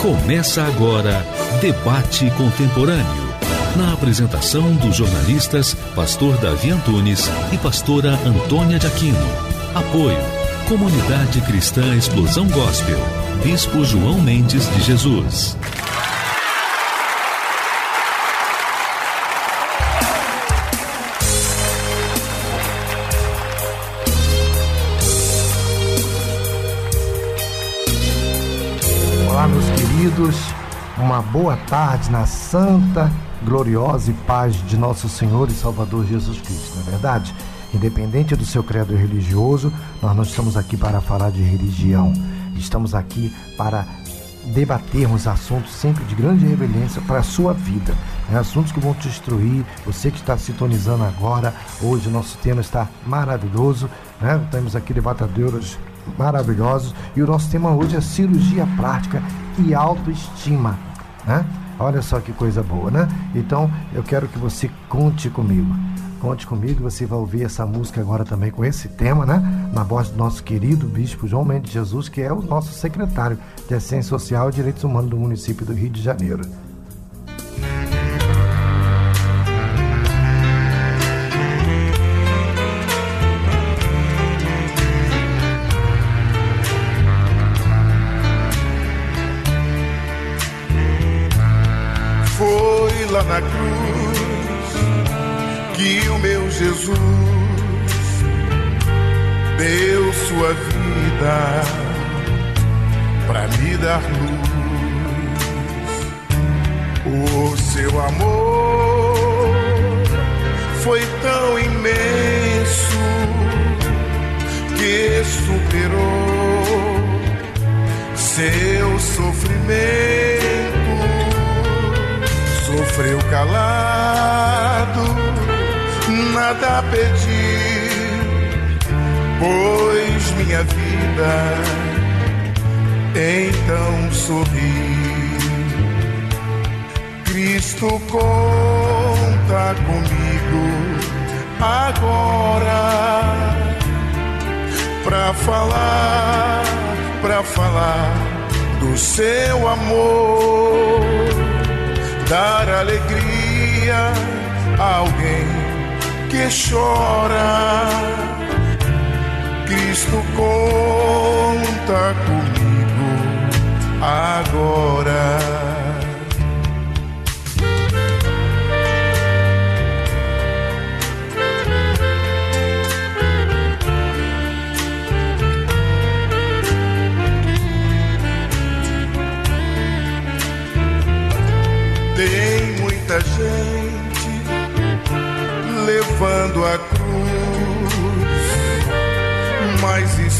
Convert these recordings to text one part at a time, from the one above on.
Começa agora Debate Contemporâneo. Na apresentação dos jornalistas Pastor Davi Antunes e Pastora Antônia de Aquino. Apoio Comunidade Cristã Explosão Gospel. Bispo João Mendes de Jesus. Queridos, uma boa tarde na santa, gloriosa e paz de nosso Senhor e Salvador Jesus Cristo, não é verdade? Independente do seu credo religioso, nós não estamos aqui para falar de religião, estamos aqui para debatermos assuntos sempre de grande reverência para a sua vida. Né? Assuntos que vão te instruir, você que está sintonizando agora, hoje o nosso tema está maravilhoso, né? temos aqui debatedores maravilhosos e o nosso tema hoje é cirurgia plástica e autoestima, né? Olha só que coisa boa, né? Então eu quero que você conte comigo. Conte comigo, você vai ouvir essa música agora também com esse tema, né? Na voz do nosso querido bispo João Mendes Jesus, que é o nosso secretário de Assistência Social e Direitos Humanos do município do Rio de Janeiro. Jesus deu sua vida para me dar luz. O seu amor foi tão imenso que superou seu sofrimento sofreu calado, nada pedir, pois minha vida então sorri. Cristo conta comigo agora pra falar, pra falar do seu amor dar alegria a alguém que chora. Cristo conta comigo agora.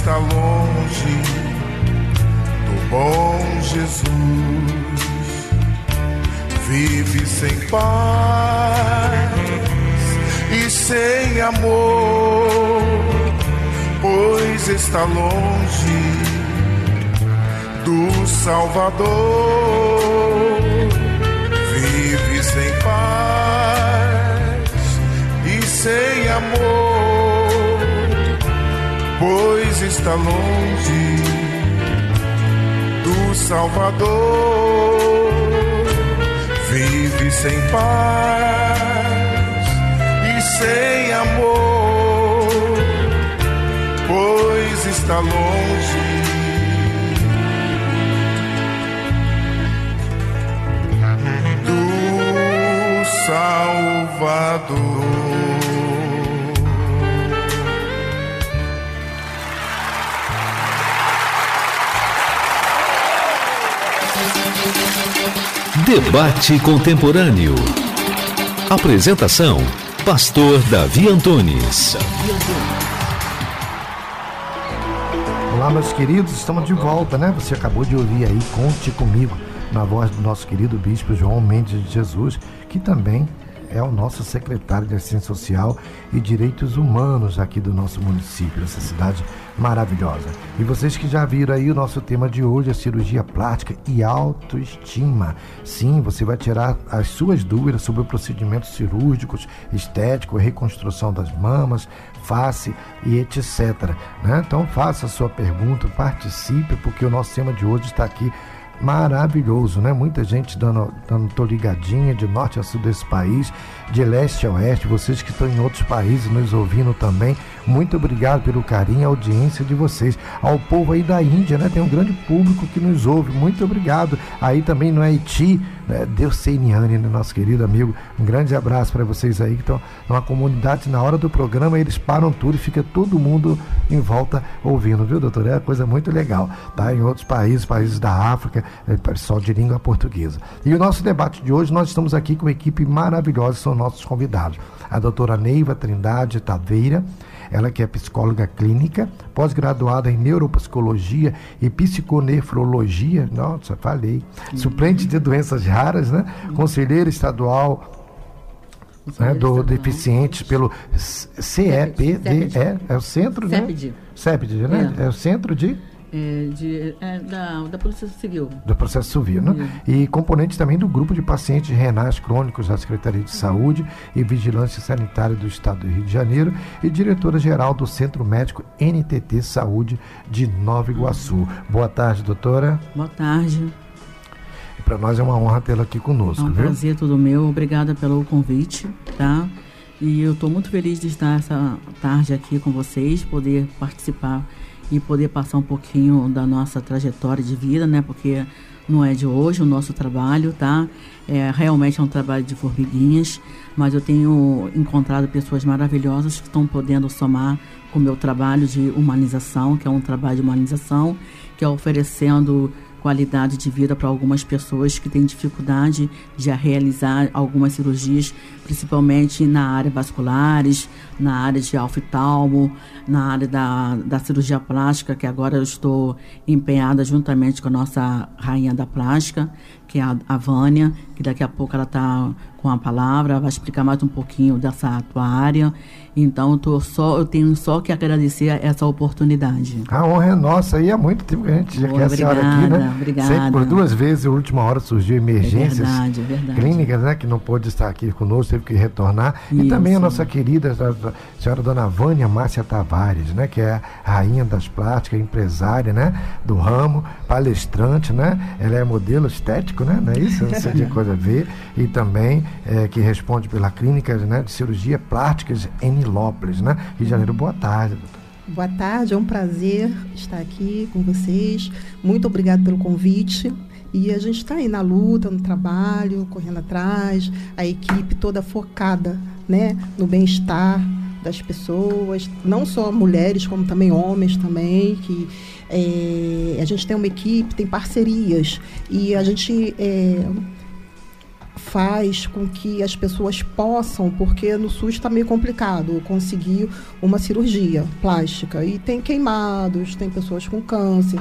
Está longe do bom Jesus. Vive sem paz e sem amor, pois está longe do Salvador sem paz e sem amor, pois está longe do Salvador. Vive sem paz e sem amor, pois está longe Salvador. Debate Contemporâneo. Apresentação: Pastor Davi Antunes. Olá, meus queridos, estamos de volta, né? Você acabou de ouvir aí, conte comigo na voz do nosso querido bispo João Mendes de Jesus, que também é o nosso secretário de Assistência Social e Direitos Humanos aqui do nosso município, essa cidade maravilhosa. E vocês que já viram aí o nosso tema de hoje, a cirurgia plástica e autoestima. Sim, você vai tirar as suas dúvidas sobre procedimentos cirúrgicos, estético, reconstrução das mamas, face e etc. Né? Então faça a sua pergunta, participe, porque o nosso tema de hoje está aqui maravilhoso, né? Muita gente dando, dando tô ligadinha de norte a sul desse país, de leste a oeste, vocês que estão em outros países nos ouvindo também. Muito obrigado pelo carinho e audiência de vocês. Ao povo aí da Índia, né? Tem um grande público que nos ouve. Muito obrigado. Aí também no Haiti, né? Deus Seiniane, né? nosso querido amigo. Um grande abraço para vocês aí que estão numa comunidade. Na hora do programa, eles param tudo e fica todo mundo em volta ouvindo, viu, doutor? É uma coisa muito legal. Tá? Em outros países, países da África, é pessoal de língua portuguesa. E o nosso debate de hoje, nós estamos aqui com uma equipe maravilhosa, são nossos convidados. A doutora Neiva Trindade Taveira ela que é psicóloga clínica, pós-graduada em neuropsicologia e psiconefrologia, nossa, falei, uhum. suplente de doenças raras, né? Uhum. Conselheira estadual né, do deficientes pelo CEPDE, é o centro, né? CEPD. CEPD, né? É. é o centro de é, de, é, da, da Polícia Civil. Do processo civil, né? E componente também do grupo de pacientes renais crônicos da Secretaria de Saúde e Vigilância Sanitária do Estado do Rio de Janeiro e diretora-geral do Centro Médico NTT Saúde de Nova Iguaçu. Boa tarde, doutora. Boa tarde. Para nós é uma honra tê-la aqui conosco, é um viu? prazer todo meu. Obrigada pelo convite, tá? E eu estou muito feliz de estar essa tarde aqui com vocês, poder participar e poder passar um pouquinho da nossa trajetória de vida, né? Porque não é de hoje o nosso trabalho, tá? É, realmente é um trabalho de formiguinhas, mas eu tenho encontrado pessoas maravilhosas que estão podendo somar com o meu trabalho de humanização, que é um trabalho de humanização, que é oferecendo qualidade de vida para algumas pessoas que têm dificuldade de realizar algumas cirurgias, principalmente na área vasculares, na área de oftalmo, na área da, da cirurgia plástica, que agora eu estou empenhada juntamente com a nossa rainha da plástica, que é a, a Vânia, que daqui a pouco ela está com a palavra, vai explicar mais um pouquinho dessa tua área. Então, eu, tô só, eu tenho só que agradecer essa oportunidade. A honra é nossa e há muito tempo que a gente já quer a senhora aqui, né? Obrigada. Sempre por duas vezes, a última hora surgiu emergências é verdade, é verdade. clínicas, né? Que não pôde estar aqui conosco, teve que retornar. Isso. E também a nossa querida a senhora dona Vânia Márcia Tavares, né? Que é a rainha das plásticas, empresária, né? Do ramo, palestrante, né? Ela é modelo estético, né? Não é isso? Não sei de coisa a ver. E também é, que responde pela clínica né, de cirurgia plásticas em Nilópolis, né? Rio de Janeiro. Boa tarde, doutor. Boa tarde, é um prazer estar aqui com vocês. Muito obrigado pelo convite. E a gente está aí na luta, no trabalho, correndo atrás, a equipe toda focada né, no bem-estar das pessoas, não só mulheres, como também homens também, que é, a gente tem uma equipe, tem parcerias e a gente é, faz com que as pessoas possam, porque no SUS está meio complicado conseguir uma cirurgia plástica. E tem queimados, tem pessoas com câncer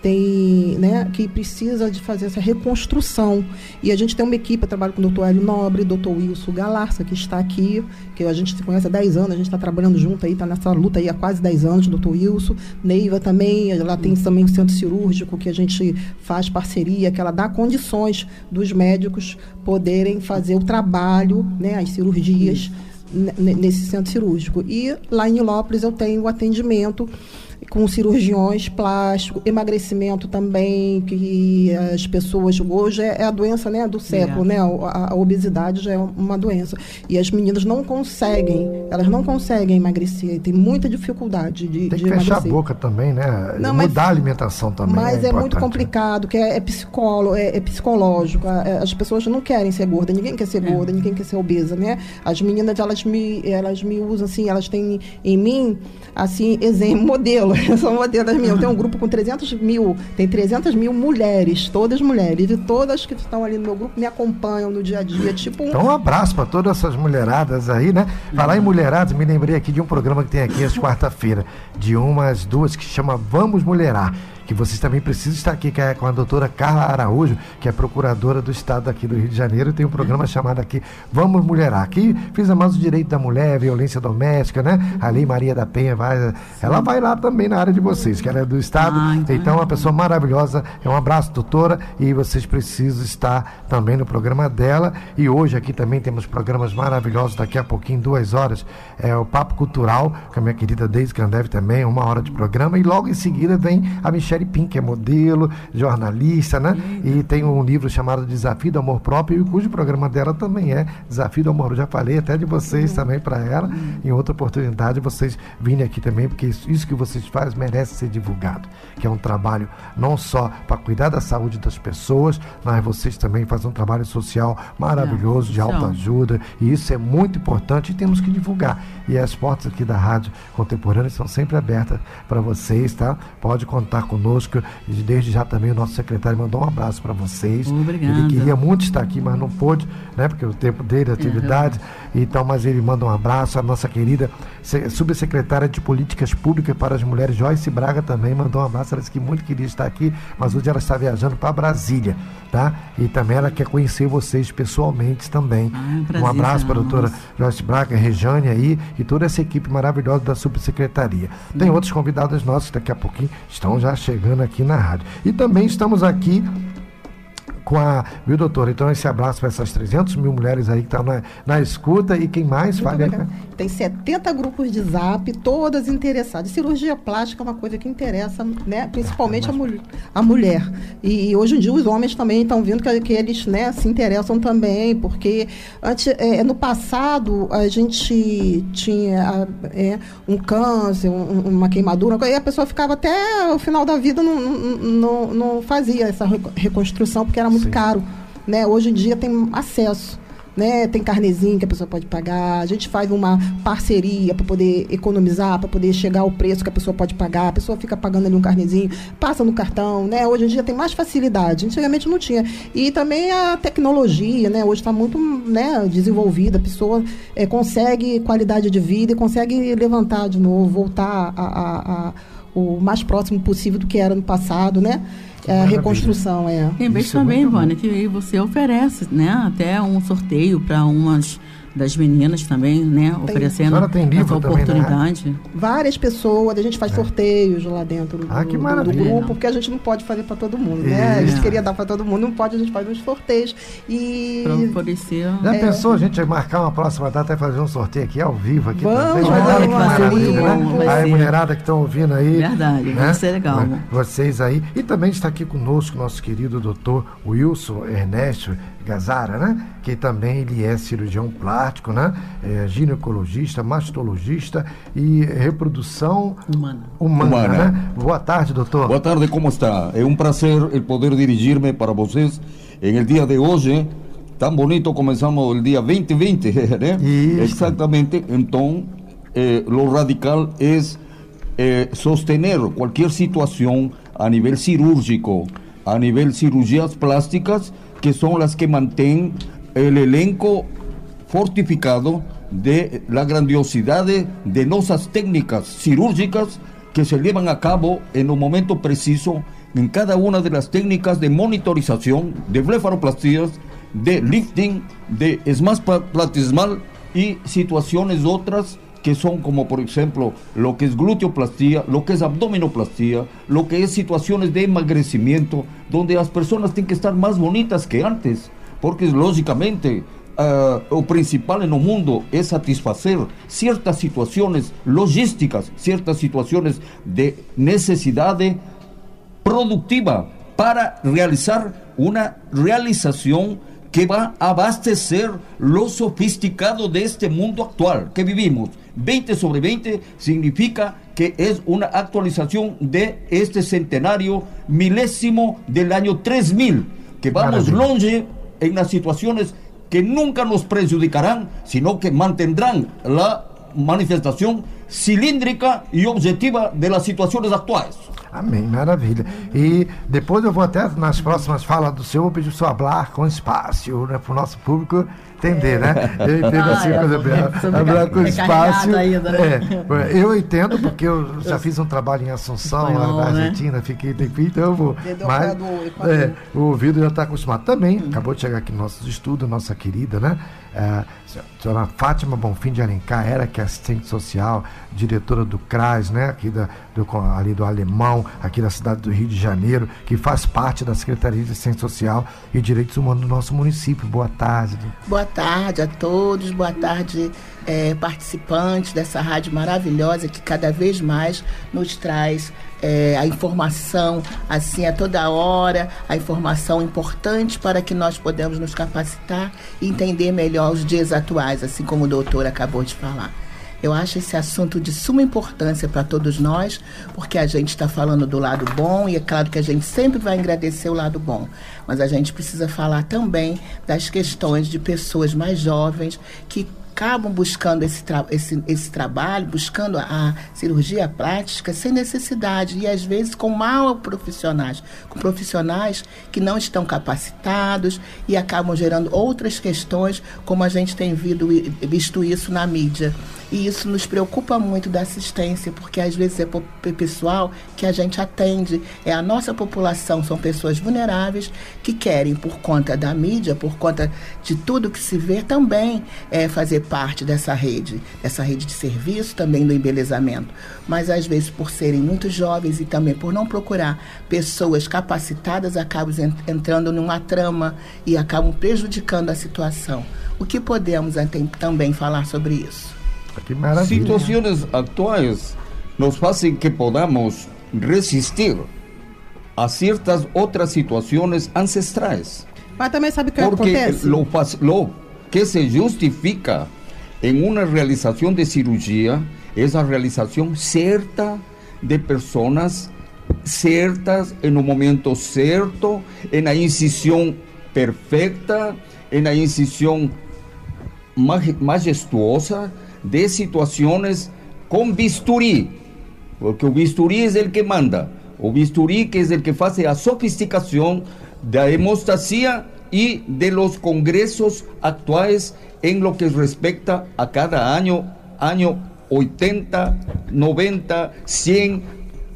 tem, né, que precisa de fazer essa reconstrução. E a gente tem uma equipe, eu trabalho com o doutor Hélio Nobre, doutor Wilson Galarça, que está aqui, que a gente se conhece há 10 anos, a gente está trabalhando junto aí, está nessa luta aí há quase 10 anos, doutor Wilson. Neiva também, ela tem também o centro cirúrgico que a gente faz parceria, que ela dá condições dos médicos poderem fazer o trabalho, né, as cirurgias nesse centro cirúrgico. E lá em Lópolis eu tenho o atendimento com cirurgiões plásticos, emagrecimento também, que as pessoas hoje é, é a doença né, do século, é. né? A, a, obesidade já é uma doença. E as meninas não conseguem, elas não conseguem emagrecer, tem muita dificuldade de, tem que de fechar emagrecer. a boca também, né? Não, Mudar mas, a alimentação também. Mas é, é muito complicado, que é, é, psicólogo, é, é psicológico. As pessoas não querem ser gorda, ninguém quer ser é. gorda, ninguém quer ser obesa, né? As meninas, elas me, elas me usam assim, elas têm em mim, assim, exemplo, modelo, eu sou modelo das minhas. Eu tenho um grupo com 300 mil, tem 300 mil mulheres, todas mulheres, e todas que estão ali no meu grupo me acompanham no dia a dia, tipo um... Então um abraço para todas essas mulheradas aí, né? Falar em mulheradas, me lembrei aqui de um programa que tem aqui às quarta-feira, de umas duas que chama Vamos Mulherar que vocês também precisam estar aqui que é com a doutora Carla Araújo, que é procuradora do Estado aqui do Rio de Janeiro, tem um programa chamado aqui Vamos Mulherar. Aqui fiz mais o direito da mulher, violência doméstica, né? A Lei Maria da Penha vai. Ela vai lá também na área de vocês, que ela é do Estado. Ah, então, então, uma pessoa maravilhosa. É um abraço, doutora, e vocês precisam estar também no programa dela. E hoje aqui também temos programas maravilhosos, daqui a pouquinho, duas horas, é o Papo Cultural, com a minha querida Deise Candev também, uma hora de programa, e logo em seguida vem a Michelle Michele Pink, que é modelo, jornalista, né? E tem um livro chamado Desafio do Amor Próprio, cujo programa dela também é Desafio do Amor. Eu já falei até de vocês também para ela. Em outra oportunidade, vocês virem aqui também, porque isso, isso que vocês fazem merece ser divulgado. Que é um trabalho não só para cuidar da saúde das pessoas, mas vocês também fazem um trabalho social maravilhoso, de alta ajuda. E isso é muito importante e temos que divulgar. E as portas aqui da Rádio Contemporânea são sempre abertas para vocês, tá? Pode contar conosco. E desde já também o nosso secretário mandou um abraço para vocês. Obrigada. Ele queria muito estar aqui, mas não pôde, né? Porque o tempo dele, atividade. Uhum. Então, mas ele manda um abraço. A nossa querida subsecretária de Políticas Públicas para as Mulheres, Joyce Braga, também mandou um abraço. Ela disse que muito queria estar aqui, mas hoje ela está viajando para Brasília, tá? E também ela quer conhecer vocês pessoalmente também. Ah, um abraço para a doutora Joyce Braga, Rejane aí e toda essa equipe maravilhosa da subsecretaria. Tem outros convidados nossos que daqui a pouquinho estão já chegando aqui na rádio. E também estamos aqui com a. Viu, doutor? Então, esse abraço para essas 300 mil mulheres aí que estão na, na escuta e quem mais fala. Tem 70 grupos de zap, todas interessadas. Cirurgia plástica é uma coisa que interessa, né? principalmente é, mas... a, a mulher. E, e, hoje em dia os homens também estão vendo que, que eles né, se interessam também, porque antes, é, no passado a gente tinha é, um câncer, um, uma queimadura, e a pessoa ficava até o final da vida, não, não, não fazia essa reconstrução, porque era muito muito Sim. caro. Né? Hoje em dia tem acesso. Né? Tem carnezinho que a pessoa pode pagar. A gente faz uma parceria para poder economizar, para poder chegar ao preço que a pessoa pode pagar. A pessoa fica pagando ali um carnezinho, passa no cartão, né? Hoje em dia tem mais facilidade. Antigamente não tinha. E também a tecnologia, né? Hoje está muito né, desenvolvida. A pessoa é, consegue qualidade de vida e consegue levantar de novo, voltar a, a, a, o mais próximo possível do que era no passado, né? É, reconstrução, é. Tem vez é também, Vânia, que você oferece, né, até um sorteio para umas das meninas também, né? Tem, oferecendo tem livro essa oportunidade. Também, né? Várias pessoas, a gente faz é. sorteios lá dentro do, ah, que do, grupo, porque a gente não pode fazer para todo mundo, é. né? A gente queria dar para todo mundo, não pode, a gente faz uns sorteios. E. Pra oferecer. Já é. pensou a gente marcar uma próxima data e fazer um sorteio aqui ao vivo aqui vamos, também? Vai dar uma né? Mulherada que estão ouvindo aí. Verdade, né? vai ser legal. Vocês aí. E também está aqui conosco nosso querido doutor Wilson Ernesto Gazara, né? Que também ele é cirurgião plástico, né? É ginecologista, mastologista e reprodução humana. humana, humana. Né? Boa tarde, doutor. Boa tarde, como está? É um prazer poder dirigir-me para vocês em el dia de hoje. Tão bonito, começamos o dia 2020, né? Isso. Exatamente. Então, eh, lo radical é eh, sostener qualquer situação a nível cirúrgico, a nível cirurgias plásticas, que son las que mantienen el elenco fortificado de la grandiosidad de, de técnicas cirúrgicas que se llevan a cabo en un momento preciso en cada una de las técnicas de monitorización, de blefaroplastías, de lifting, de smash platismal y situaciones otras que son como por ejemplo lo que es gluteoplastía, lo que es abdominoplastía, lo que es situaciones de emagrecimiento, donde las personas tienen que estar más bonitas que antes, porque lógicamente uh, lo principal en el mundo es satisfacer ciertas situaciones logísticas, ciertas situaciones de necesidad productiva para realizar una realización que va a abastecer lo sofisticado de este mundo actual que vivimos. 20 sobre 20 significa que es una actualización de este centenario milésimo del año 3000, que vamos longe en las situaciones que nunca nos perjudicarán, sino que mantendrán la manifestação cilíndrica e objetiva das situações atuais. Amém, maravilha. E depois eu vou até nas próximas falas do senhor pedir para o senhor falar com espaço, né, para o nosso público entender, né? Eu entendo ah, assim, falar com espaço. Ainda, né? é, eu entendo porque eu já fiz um trabalho em Assunção, Espanhol, na né? Argentina, né? fiquei tempo, então eu vou. Mas, é, o ouvido já está acostumado. Também, hum. acabou de chegar aqui no nosso estudo, nossa querida, né? É, a senhora Fátima Bonfim de Alencar, era que é assistente social, diretora do CRAS, né, aqui da, do, ali do Alemão, aqui da cidade do Rio de Janeiro, que faz parte da Secretaria de Assistência Social e Direitos Humanos do nosso município. Boa tarde. Boa tarde a todos, boa tarde é, participantes dessa rádio maravilhosa que cada vez mais nos traz é, a informação assim a toda hora, a informação importante para que nós podemos nos capacitar e entender melhor os dias atuais, assim como o doutor acabou de falar. Eu acho esse assunto de suma importância para todos nós, porque a gente está falando do lado bom e é claro que a gente sempre vai agradecer o lado bom, mas a gente precisa falar também das questões de pessoas mais jovens que acabam buscando esse, tra esse, esse trabalho, buscando a, cirurgia plástica sem necessidade e às vezes com mal profissionais, com profissionais que não estão capacitados e acabam gerando outras questões, como a gente tem visto isso na mídia. E isso nos preocupa muito da assistência, porque às vezes é pessoal que a gente atende, é a nossa população, são pessoas vulneráveis que querem, por conta da mídia, por conta de tudo que se vê, também é, fazer parte dessa rede, dessa rede de serviço, também do embelezamento. Mas às vezes, por serem muito jovens e também por não procurar pessoas capacitadas, acabam entrando numa trama e acabam prejudicando a situação. O que podemos também falar sobre isso? Que maravilha. Situações atuais nos fazem que podamos resistir a certas outras situações ancestrais. Mas também sabe o que Porque acontece? Lo, lo que se justifica em uma realização de cirurgia é a realização certa de pessoas certas, em um momento certo, em a incisão perfeita, em a incisão majestuosa, de situações com bisturi, porque o bisturi é o que manda, o bisturi que é o que faz a sofisticação da hemostasia e de los congressos atuais em lo que respecta a cada ano, ano 80, 90, 100,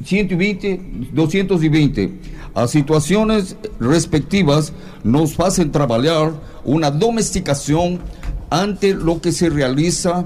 120, 220. As situações respectivas nos fazem trabalhar uma domesticação ante lo que se realiza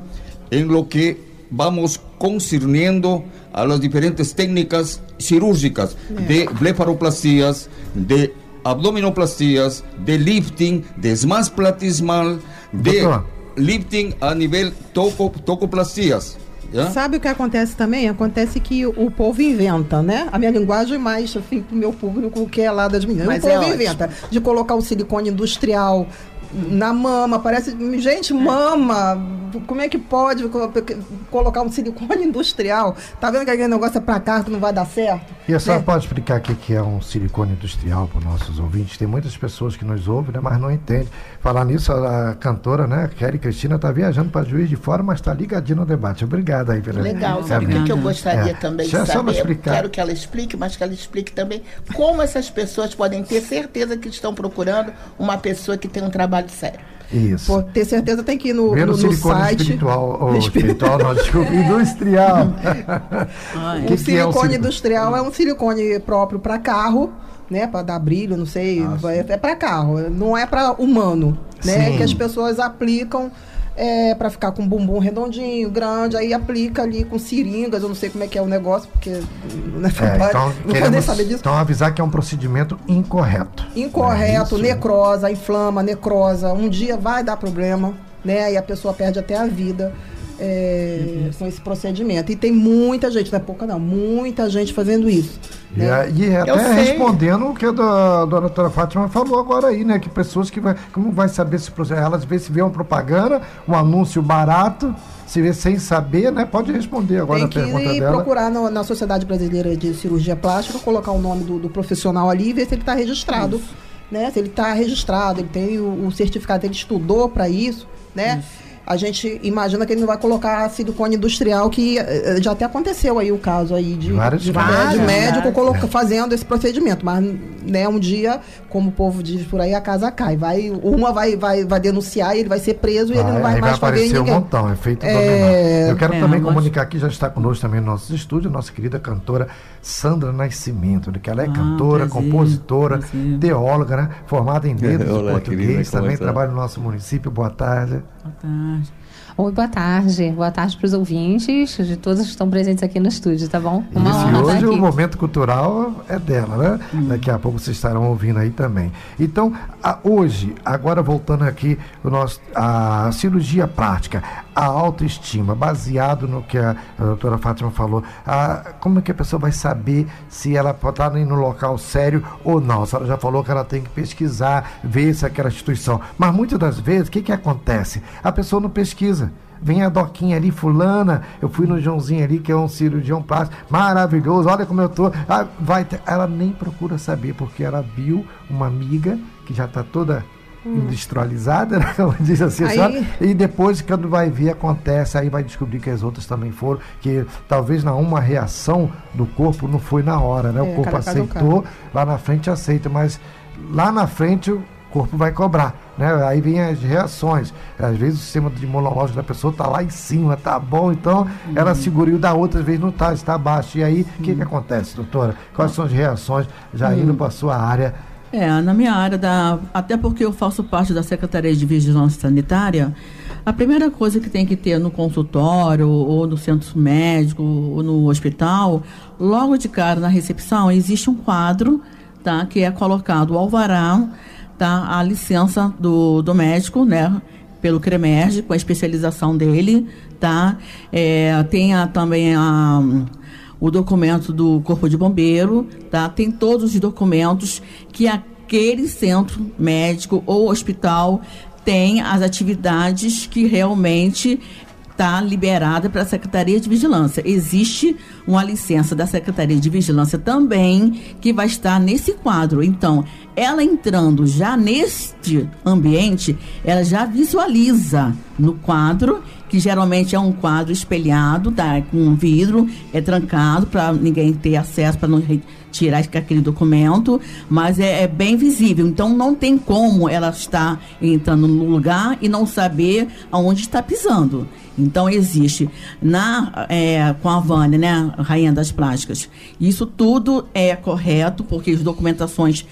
en lo que vamos concerniendo a las diferentes técnicas cirúrgicas de blefaroplastías, de abdominoplastías, de lifting, de smash platismal, de Doutor. lifting a nível toco, tocoplastias. Yeah? Sabe o que acontece também? Acontece que o povo inventa, né? A minha linguagem mais, assim, pro meu público, que é lá das meninas. Mas o povo é inventa de colocar o silicone industrial na mama, parece. Gente, mama! Como é que pode colocar um silicone industrial? Tá vendo que aquele negócio é pra cá que não vai dar certo? E a senhora né? pode explicar o que é um silicone industrial para os nossos ouvintes? Tem muitas pessoas que nos ouvem, né, mas não entendem. Falar nisso, a, cantora, né, Kelly Cristina, está viajando para Juiz de Fora, mas está ligadinho no debate. Obrigada aí pela Legal, sabe o que eu gostaria é. também de saber? Eu quero que ela explique, mas que ela explique também como essas pessoas podem ter certeza que estão procurando uma pessoa que tem um trabalho sério. Isso. Por ter certeza tem que ir no, no, no site. Espiritual, oh, espiritual, não, desculpa, industrial. o que silicone é industrial é um silicone próprio para carro né, para dar brilho, não sei, ah, é, é para carro, não é para humano, né, sim. que as pessoas aplicam é, para ficar com um bumbum redondinho, grande, aí aplica ali com seringas, eu não sei como é que é o negócio, porque não, é, então, não queremos, nem saber disso. Então avisar que é um procedimento incorreto. Incorreto, é necrosa, inflama, necrosa, um dia vai dar problema, né? E a pessoa perde até a vida. É, uhum. com esse procedimento. E tem muita gente, não é pouca não, muita gente fazendo isso. Né? E, e até respondendo o que a, doutora Fátima falou agora aí, né? Que pessoas que vai, como vai saber se elas vê se vê uma propaganda, um anúncio barato, se vê sem saber, né? Pode responder agora Tem que a pergunta ir dela. procurar no, na Sociedade Brasileira de Cirurgia Plástica, colocar o nome do, do profissional ali e ver se ele está registrado. Né? Se ele está registrado, ele tem o, o certificado, ele estudou para isso, né? Isso a gente imagina que ele não vai colocar silicone industrial, que eh, já até aconteceu aí o caso aí de, vários, de, vários, de médico coloca, é. fazendo esse procedimento. Mas né, um dia, como o povo diz por aí, a casa cai. Vai, uma vai, vai, vai denunciar e ele vai ser preso vai, e ele não vai mais vai poder ninguém. um montão, efeito é... Eu quero é, também comunicar aqui, já está conosco também no nosso estúdio, nossa querida cantora Sandra Nascimento, né, que ela é ah, cantora, prazer, compositora, prazer. teóloga, né, formada em letras de português, também trabalha no nosso município. Boa tarde. Boa tarde. Oi, boa tarde. Boa tarde para os ouvintes, de todos que estão presentes aqui no estúdio, tá bom? Uma Isso, honra hoje o momento cultural é dela, né? Hum. Daqui a pouco vocês estarão ouvindo aí também. Então, a, hoje, agora voltando aqui, o nosso, a cirurgia prática, a autoestima, baseado no que a, a doutora Fátima falou, a, como é que a pessoa vai saber se ela pode estar no local sério ou não? A senhora já falou que ela tem que pesquisar, ver se aquela instituição. Mas muitas das vezes, o que, que acontece? A pessoa não pesquisa. Vem a Doquinha ali, fulana. Eu fui no Joãozinho ali, que é um cirurgião plástico, maravilhoso. Olha como eu tô. Ah, vai ter... Ela nem procura saber, porque ela viu uma amiga que já está toda hum. industrializada, né? como diz assim, aí... e depois, quando vai ver, acontece, aí vai descobrir que as outras também foram, que talvez na uma reação do corpo não foi na hora, né? É, o corpo aceitou, lá na frente aceita, mas lá na frente corpo vai cobrar. Né? Aí vem as reações. Às vezes o sistema imunológico da pessoa está lá em cima, tá bom, então uhum. ela segura e o da outra, às vezes não está, está abaixo. E aí, o uhum. que, que acontece, doutora? Quais são as reações já uhum. indo para a sua área? É, na minha área, da, até porque eu faço parte da Secretaria de Vigilância Sanitária, a primeira coisa que tem que ter no consultório, ou no centro médico, ou no hospital, logo de cara na recepção, existe um quadro tá, que é colocado o alvará tá, a licença do, do médico, né? Pelo CREMERG, com a especialização dele, tá? É, tem a, também a, o documento do Corpo de Bombeiro, tá? Tem todos os documentos que aquele centro médico ou hospital tem as atividades que realmente está liberada para a Secretaria de Vigilância. Existe uma licença da Secretaria de Vigilância também que vai estar nesse quadro. Então, ela entrando já neste ambiente, ela já visualiza no quadro, que geralmente é um quadro espelhado, tá, com um vidro, é trancado para ninguém ter acesso, para não tirar aquele documento, mas é, é, bem visível. Então não tem como ela estar entrando no lugar e não saber aonde está pisando. Então existe na é, com a Vânia, né, rainha das plásticas. Isso tudo é correto porque as documentações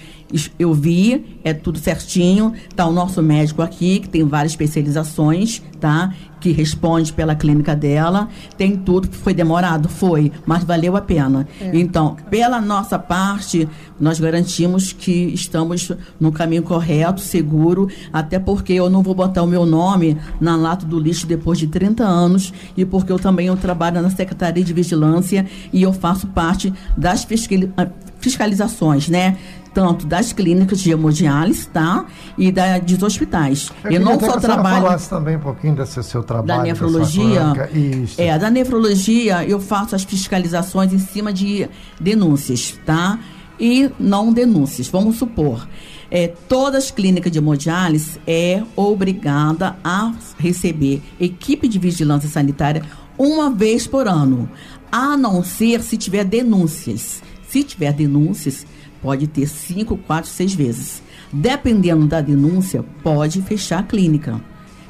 eu vi, é tudo certinho. Tá o nosso médico aqui, que tem várias especializações, tá? Que responde pela clínica dela. Tem tudo, foi demorado, foi, mas valeu a pena. É. Então, pela nossa parte, nós garantimos que estamos no caminho correto, seguro, até porque eu não vou botar o meu nome na lata do lixo depois de 30 anos e porque eu também eu trabalho na Secretaria de Vigilância e eu faço parte das fiscalizações, né? tanto das clínicas de hemodiálise, tá? E da, dos hospitais. Eu, eu não só trabalho. falasse também um pouquinho desse seu trabalho. Da nefrologia. Isso. É, da nefrologia, eu faço as fiscalizações em cima de denúncias, tá? E não denúncias. Vamos supor. É, todas as clínicas de hemodiálise é obrigada a receber equipe de vigilância sanitária uma vez por ano, a não ser se tiver denúncias. Se tiver denúncias, pode ter cinco, quatro, seis vezes. Dependendo da denúncia, pode fechar a clínica.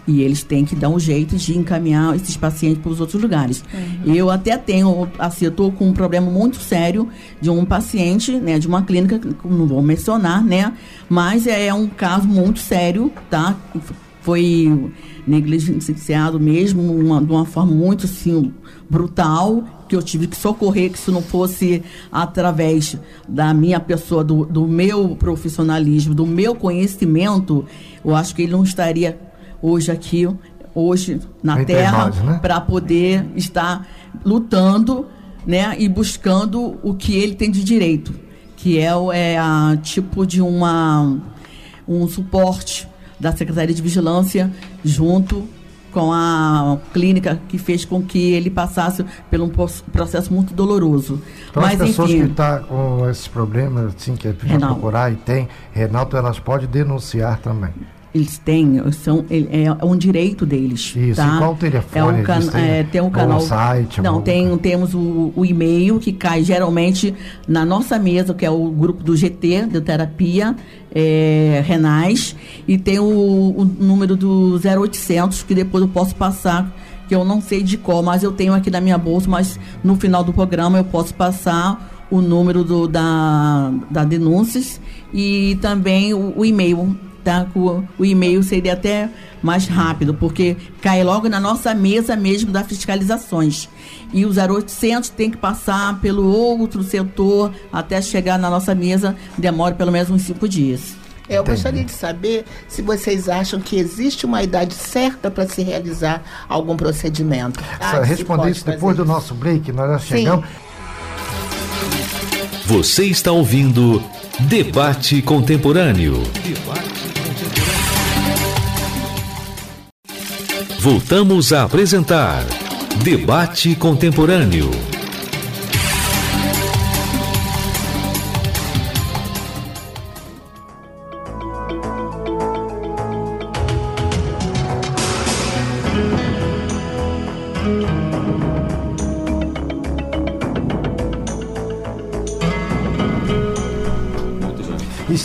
E eles têm que dar um jeito de encaminhar esses pacientes para os outros lugares. Uhum. Eu até tenho, assim, eu estou com um problema muito sério de um paciente, né, de uma clínica, não vou mencionar, né, mas é um caso muito sério, tá? Foi negligenciado mesmo, uma, de uma forma muito, assim, brutal, que eu tive que socorrer, que se não fosse através da minha pessoa, do, do meu profissionalismo, do meu conhecimento, eu acho que ele não estaria hoje aqui, hoje na Entre Terra, né? para poder estar lutando né, e buscando o que ele tem de direito, que é, é a tipo de uma, um suporte da Secretaria de Vigilância junto com a clínica que fez com que ele passasse por um processo muito doloroso. Então, Mas, as pessoas enfim, que estão tá com esses problemas, assim, que é procurar e tem, Renato, elas podem denunciar também eles têm, são, é, é um direito deles. Isso, tá? e qual o telefone? É um can, é, tem um canal. site? Não, tem, temos o, o, e-mail que cai geralmente na nossa mesa, que é o grupo do GT, de terapia é, renais, e tem o, o número do 0800, que depois eu posso passar que eu não sei de qual, mas eu tenho aqui na minha bolsa, mas no final do programa eu posso passar o número do, da, da denúncias e também o, o e-mail tá? O, o e-mail seria até mais rápido, porque cai logo na nossa mesa mesmo das fiscalizações. E o 0800 tem que passar pelo outro setor até chegar na nossa mesa, demora pelo menos uns cinco dias. Eu Entendi. gostaria de saber se vocês acham que existe uma idade certa para se realizar algum procedimento. Ah, responder isso depois isso. do nosso break, nós já chegamos. Você está ouvindo Debate Contemporâneo. Voltamos a apresentar Debate Contemporâneo.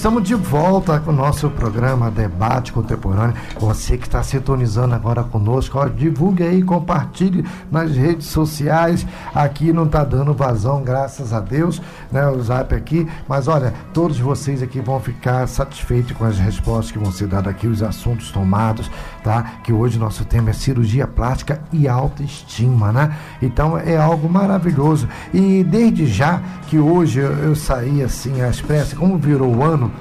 Estamos de volta com o nosso programa Debate Contemporâneo. Você que está sintonizando agora conosco, ó, divulgue aí, compartilhe nas redes sociais. Aqui não está dando vazão, graças a Deus, né? O zap aqui. Mas olha, todos vocês aqui vão ficar satisfeitos com as respostas que vão ser dadas aqui, os assuntos tomados, tá? Que hoje nosso tema é cirurgia plástica e autoestima, né? Então é algo maravilhoso. E desde já que hoje eu, eu saí assim às pressas, como virou o ano,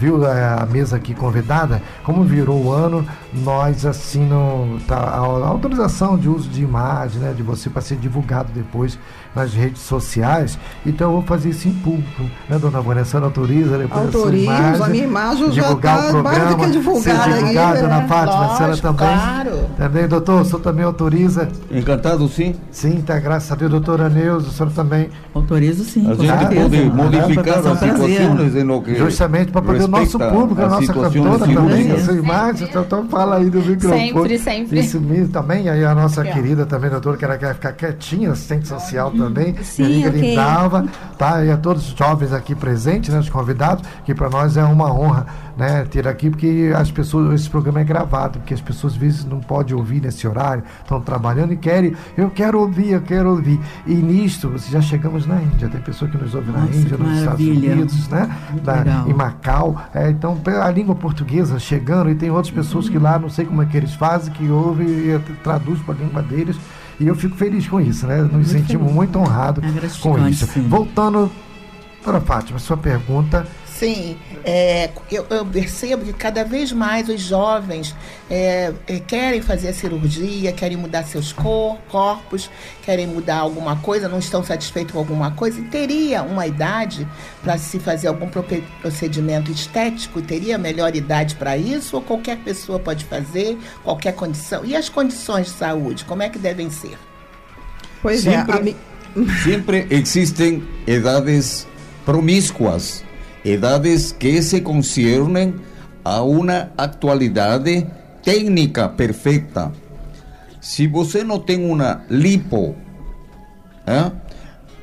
viu a mesa aqui convidada, como virou o ano, nós assim não tá a, autorização de uso de imagem, né, de você para ser divulgado depois nas redes sociais. Então eu vou fazer isso em público, né, dona Vanessa? autoriza depois Autorizo, a, imagem, a minha imagem divulgar já tá o programa, mais do que ser divulgada, aí, dona né? Fátima, Lógico, a senhora também. Claro. Também, doutor, o senhor também autoriza? Encantado, sim. Sim, tá, graças a Deus, doutora Neuza, o senhor também. Autorizo sim. A gente pode modificar as situações que Justamente para poder nosso público, a, a nossa cantora também, essa imagem, então, então fala aí do microfone. Sempre, sempre. Isso mesmo também, aí a nossa querida também, doutora, que ela quer ficar quietinha, assistente social também. Sim, amiga okay. Lindalva, tá? E a todos os jovens aqui presentes, né, os convidados, que para nós é uma honra, né, ter aqui, porque as pessoas, esse programa é gravado, porque as pessoas às vezes não podem ouvir nesse horário, estão trabalhando e querem, eu quero ouvir, eu quero ouvir. E nisto, já chegamos na Índia, tem pessoa que nos ouve na Índia, nos maravilha. Estados Unidos, né? Da, em Macau. É, então, a língua portuguesa chegando, e tem outras pessoas que lá, não sei como é que eles fazem, que ouvem e traduzem para a língua deles. E eu fico feliz com isso, né? Nos muito sentimos feliz. muito honrados é com isso. Sim. Voltando para Fátima, sua pergunta. Sim, é, eu, eu, percebo que cada vez mais os jovens é, é, querem fazer a cirurgia, querem mudar seus cor, corpos, querem mudar alguma coisa, não estão satisfeitos com alguma coisa. E teria uma idade para se fazer algum procedimento estético? Teria melhor idade para isso? Ou qualquer pessoa pode fazer, qualquer condição? E as condições de saúde, como é que devem ser? Pois é, sempre, é. Sempre existem idades promíscuas edades que se conciernen a uma atualidade técnica perfeita. Se você não tem uma lipo ¿eh?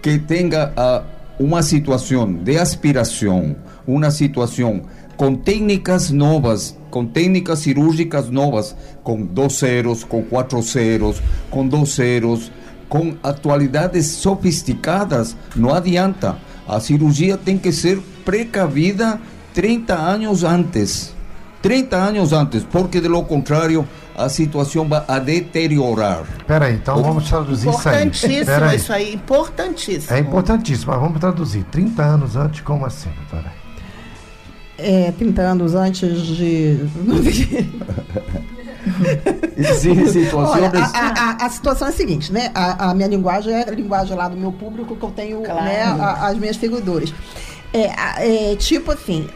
que tenha uh, uma situação de aspiração, uma situação com técnicas novas, com técnicas cirúrgicas novas, com dois zeros, com quatro zeros, com dois zeros, com atualidades sofisticadas, não adianta. A cirurgia tem que ser precavida 30 anos antes. 30 anos antes, porque de lo contrário a situação vai a deteriorar. Peraí, então vamos traduzir isso aí. Importantíssimo isso aí, importantíssimo. É importantíssimo, mas vamos traduzir. 30 anos antes, como assim, doutora? É, 30 anos antes de. Olha, a, a, a, situação é a seguinte, né? A, a, minha linguagem é a linguagem lá do meu público que eu tenho, claro. né? as minhas figuras. É, é, tipo assim,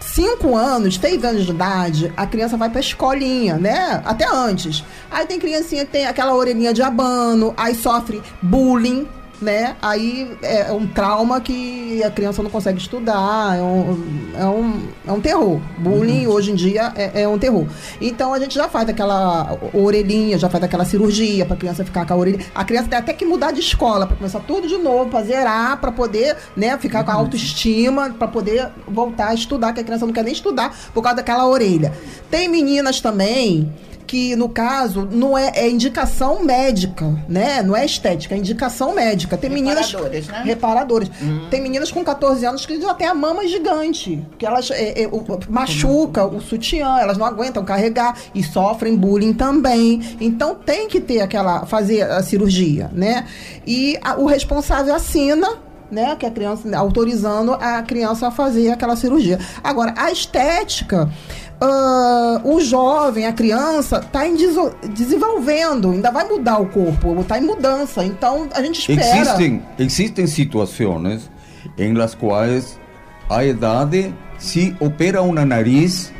cinco anos, seis anos de idade, a criança vai pra escolinha, né? Até antes. Aí tem criancinha que tem aquela orelhinha de abano, aí sofre bullying, né? Aí é um trauma que a criança não consegue estudar, é um, é um, é um terror. Bullying uhum. hoje em dia é, é, um terror. Então a gente já faz aquela orelhinha, já faz aquela cirurgia para a criança ficar com a orelha. A criança tem até que mudar de escola para começar tudo de novo, para zerar, para poder, né, ficar com a autoestima, para poder voltar a estudar, que a criança não quer nem estudar por causa daquela orelha. Tem meninas também que no caso não é, é indicação médica, né? Não é estética, é indicação médica. Tem meninas né? reparadoras. Tem meninas com 14 anos que já têm a mama gigante, que elas é, é, o- machuca o sutiã, elas não aguentam carregar e sofrem bullying também. Então tem que ter aquela fazer a cirurgia, né? E a- o responsável assina né, que a criança autorizando a criança a fazer aquela cirurgia. Agora, a estética, ah, o jovem, a criança, está desenvolvendo, ainda vai mudar o corpo, está em mudança. Então, a gente espera. Existen, existen situaciones en las cuales a idade, si opera una nariz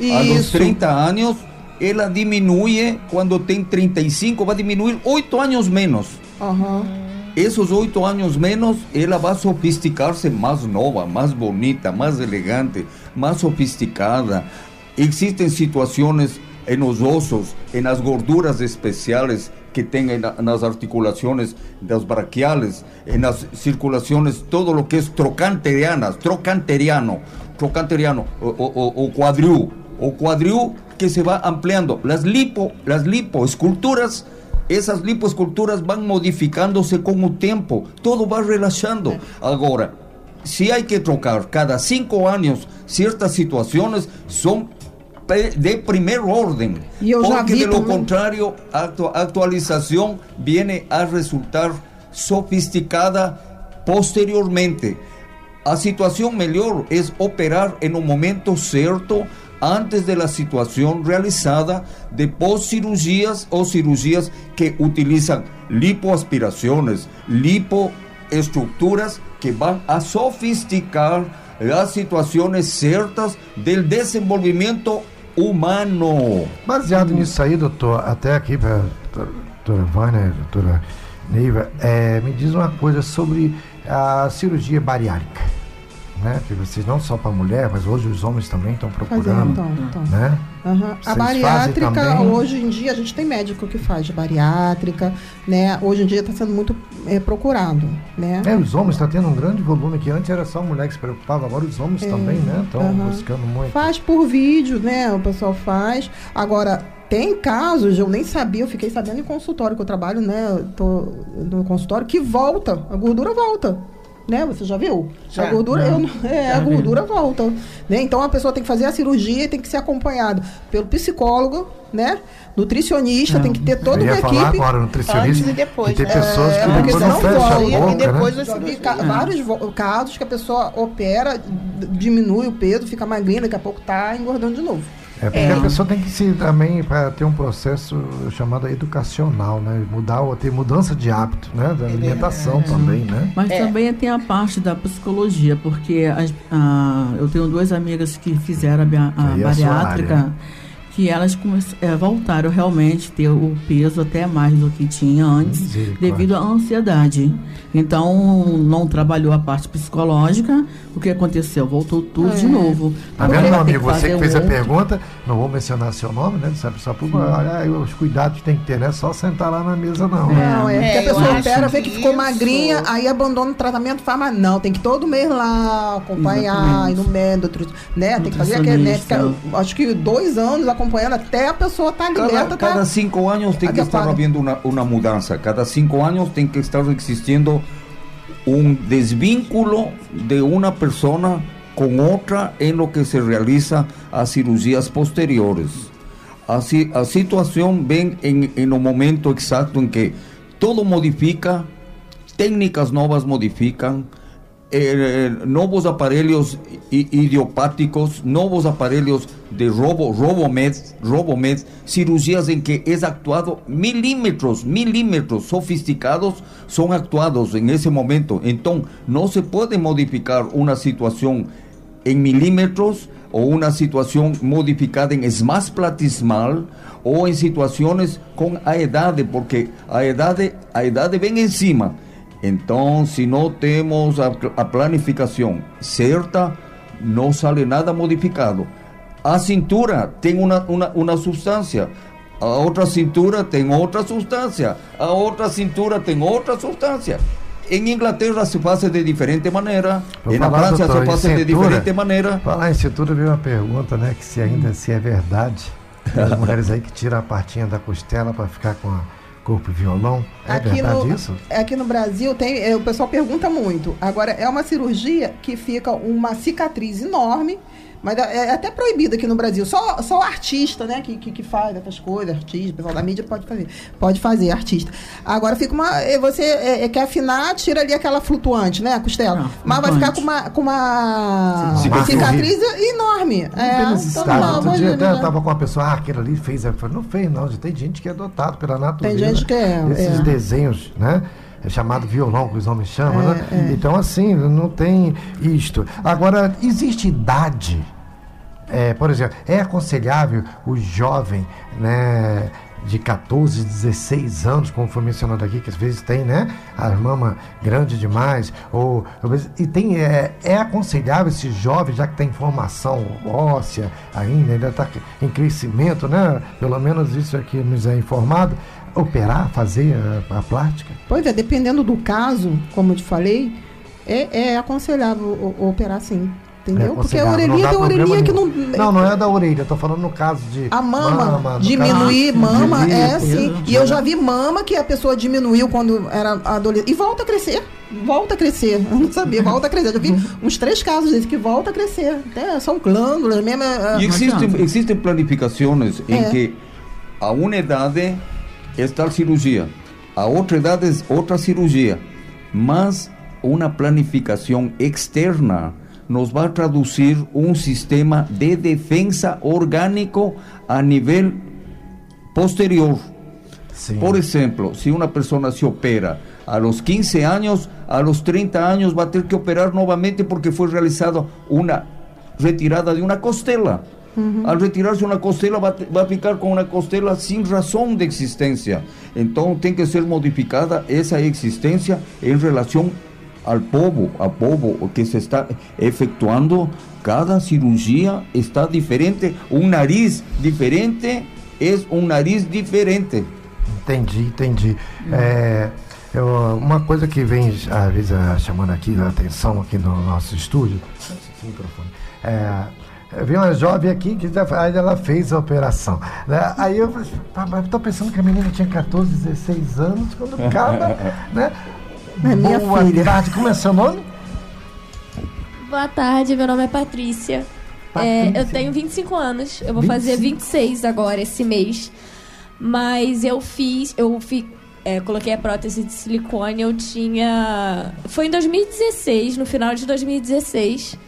a los Isso. 30 años, ela diminui quando tem 35, vai diminuir 8 anos menos. Aham. Esos 8 anos menos, ela vai sofisticar-se mais nova, mais bonita, mais elegante, mais sofisticada. Existem situações en los osos, en las gorduras especiales que tem en la- nas articulaciones das braquiales, en las circulaciones, todo lo que es trocanterianas, trocanteriano, trocanteriano, o, o, o- quadril, o quadril que se va ampliando. Las lipo, las lipoesculturas, esas lipoesculturas van modificándose con el tiempo, todo va relajando. Ahora, si hay que trocar cada cinco años ciertas situaciones, son de primer orden. Yo porque de lo contrario, actu- actualización viene a resultar sofisticada posteriormente. A situación mejor es operar en un momento cierto antes de la situación realizada de post-cirugías o cirugías que utilizan lipoaspiraciones, lipoestructuras que van a sofisticar las situaciones ciertas del desenvolvimiento humano. Baseado nisso aí, doutor, até aqui para doutora Vânia, doutora Neiva, é, me diz uma coisa sobre a cirurgia bariátrica. Né? Que vocês não só para mulher, mas hoje os homens também estão procurando. Fazendo, então, então. Né? Vocês A bariátrica, também? hoje em dia, a gente tem médico que faz bariátrica, né? Hoje em dia está sendo muito é, procurado, né? É, os homens estão tendo um grande volume, que antes era só mulher que se preocupava, agora os homens também, né? Estão aham. buscando muito. Faz por vídeo, né? O pessoal faz. Agora, tem casos, eu nem sabia, eu fiquei sabendo em consultório que eu trabalho, né? Eu tô no consultório, que volta, a gordura volta. Né? Você já viu? Já. A gordura, eu não- é, a vi. gordura volta. Né? Então a pessoa tem que fazer a cirurgia e tem que ser acompanhado pelo psicólogo, né? Nutricionista, É. tem que ter toda Eu uma equipe. agora, nutricionista. Antes e depois, E tem pessoas É, que porque depois não fecha a boca, e depois né? Já vi ca- vários casos que a pessoa opera, diminui o peso, fica magrinha, daqui a pouco tá engordando de novo. É porque a pessoa tem que se também para ter um processo chamado educacional, né? Mudar ou ter mudança de hábito, né? Da alimentação também, né? Mas É. também tem a parte da psicologia, porque as- a- eu tenho duas amigas que fizeram a, a é a bariátrica, área. Que elas é, voltaram realmente a ter o peso até mais do que tinha antes, devido à ansiedade. Então, não trabalhou a parte psicológica. O que aconteceu? Voltou tudo de novo. Tá vendo, meu amigo? Você que fez a outro. pergunta, não vou mencionar seu nome, né? Sabe só por olha os cuidados que tem que ter, não é só sentar lá na mesa, não. Não, é, É, porque a pessoa opera, vê que ficou isso- magrinha, aí abandona o tratamento, faz, mas não, tem que todo mês lá acompanhar, ir no médico, né? Tem que fazer aquele, né? Nutricionista. acho que dois anos acompanhando até a pessoa estar Cada, liberta, tá? cada cinco años tiene que estar adecuada. habiendo una, una mudanza. Cada cinco años tiene que estar existiendo un desvínculo de una persona con otra en lo que se realiza a cirugías posteriores. Así, a situación ven en, en un momento exacto en que todo modifica, técnicas nuevas modifican, eh, nuevos aparelhos idiopáticos, nuevos aparelhos de robo, robomed, robomed, cirugías en que es actuado milímetros, milímetros sofisticados son actuados en ese momento. Entonces, no se puede modificar una situación en milímetros o una situación modificada en más platismal o en situaciones con edad, porque a edad, a edad ven encima. Entonces, si no tenemos a, planificación cierta, no sale nada modificado. A cintura tem una, una, una sustancia. A otra cintura tem otra sustancia. A otra cintura tem otra sustancia. En Inglaterra se hace de diferente en la falar, Francia doutor, se em hace de diferente manera. Falar em cintura veio uma pergunta, né? Que se ainda se é verdade As mulheres aí que tiram a partinha da costela para ficar com a corpo e violão. É aqui verdade no, isso? Aqui no Brasil tem, é, o pessoal pergunta muito. Agora é uma cirurgia que fica uma cicatriz enorme mas é, é até proibido aqui no Brasil. Só, só o artista, né, que, que, que faz essas coisas, artista, pessoal da mídia pode fazer. Pode fazer, artista. Agora fica uma. É, você é, é, quer afinar, tira ali aquela flutuante, né? A costela. Não, mas vai ficar com uma, com uma cicatriz enorme. Não é. Então, Outro dia até eu tava com uma pessoa, ah, aquele ali fez. Eu falei, não fez, não. Tem gente que é dotado pela natureza. Tem gente que é. Esses é. desenhos, né? É chamado violão, que os homens chamam, é, né? É. Então, assim, não tem isto. Agora, existe idade. É, por exemplo, é aconselhável o jovem, né? de 14, 16 anos, como foi mencionado aqui, que às vezes tem, né? A mama grande demais, ou e tem é, é aconselhável esse jovem, já que tem formação óssea ainda, ainda está em crescimento, né? Pelo menos isso aqui nos é informado operar, fazer a, a plástica? Pois é, dependendo do caso, como eu te falei, é, é aconselhável operar sim. Entendeu? É Porque a orelhinha tem orelhinha que não. Não, não é da orelha, eu tô falando no caso de. A mama, mama diminuir caso, mama, diminuir, é assim. E eu já vi mama que a pessoa diminuiu quando era adolescente. E volta a crescer. Volta a crescer. Eu não sabia, volta a crescer. Eu já vi uns três casos desses que volta a crescer. Até são glândulas mesmo. É, e existem, existem planificações em é. que a uma idade esta cirurgia. A outra idade é outra cirurgia. Mas uma planificação externa nos vai traduzir um sistema de defesa orgânico a nível posterior. Sim. Por exemplo, se uma pessoa se opera a los 15 anos, a los 30 anos vai ter que operar novamente porque foi realizada uma retirada de uma costela. Uhum. Al retirarse uma costela, vai, ficar com uma costela sem razão de existência. Então, tem que ser modificada essa existência em relação ao povo, ao povo que se está efetuando. Cada cirurgia está diferente, um nariz diferente é um nariz diferente. Entendi, entendi. É, eu, uma coisa que vem, às vezes, chamando aqui a atenção aqui no nosso estúdio, é, vi uma jovem aqui que já, aí ela fez a operação. Né? Aí eu estou pensando que a menina tinha 14, 16 anos, quando acaba, né? É minha Boa filha. tarde, como é seu nome? Boa tarde, meu nome é Patrícia. Patrícia. É, eu tenho 25 anos, eu vou 25? fazer 26 agora, esse mês. Mas eu fiz, eu fi, é, coloquei a prótese de silicone, eu tinha. Foi em 2016, no final de 2016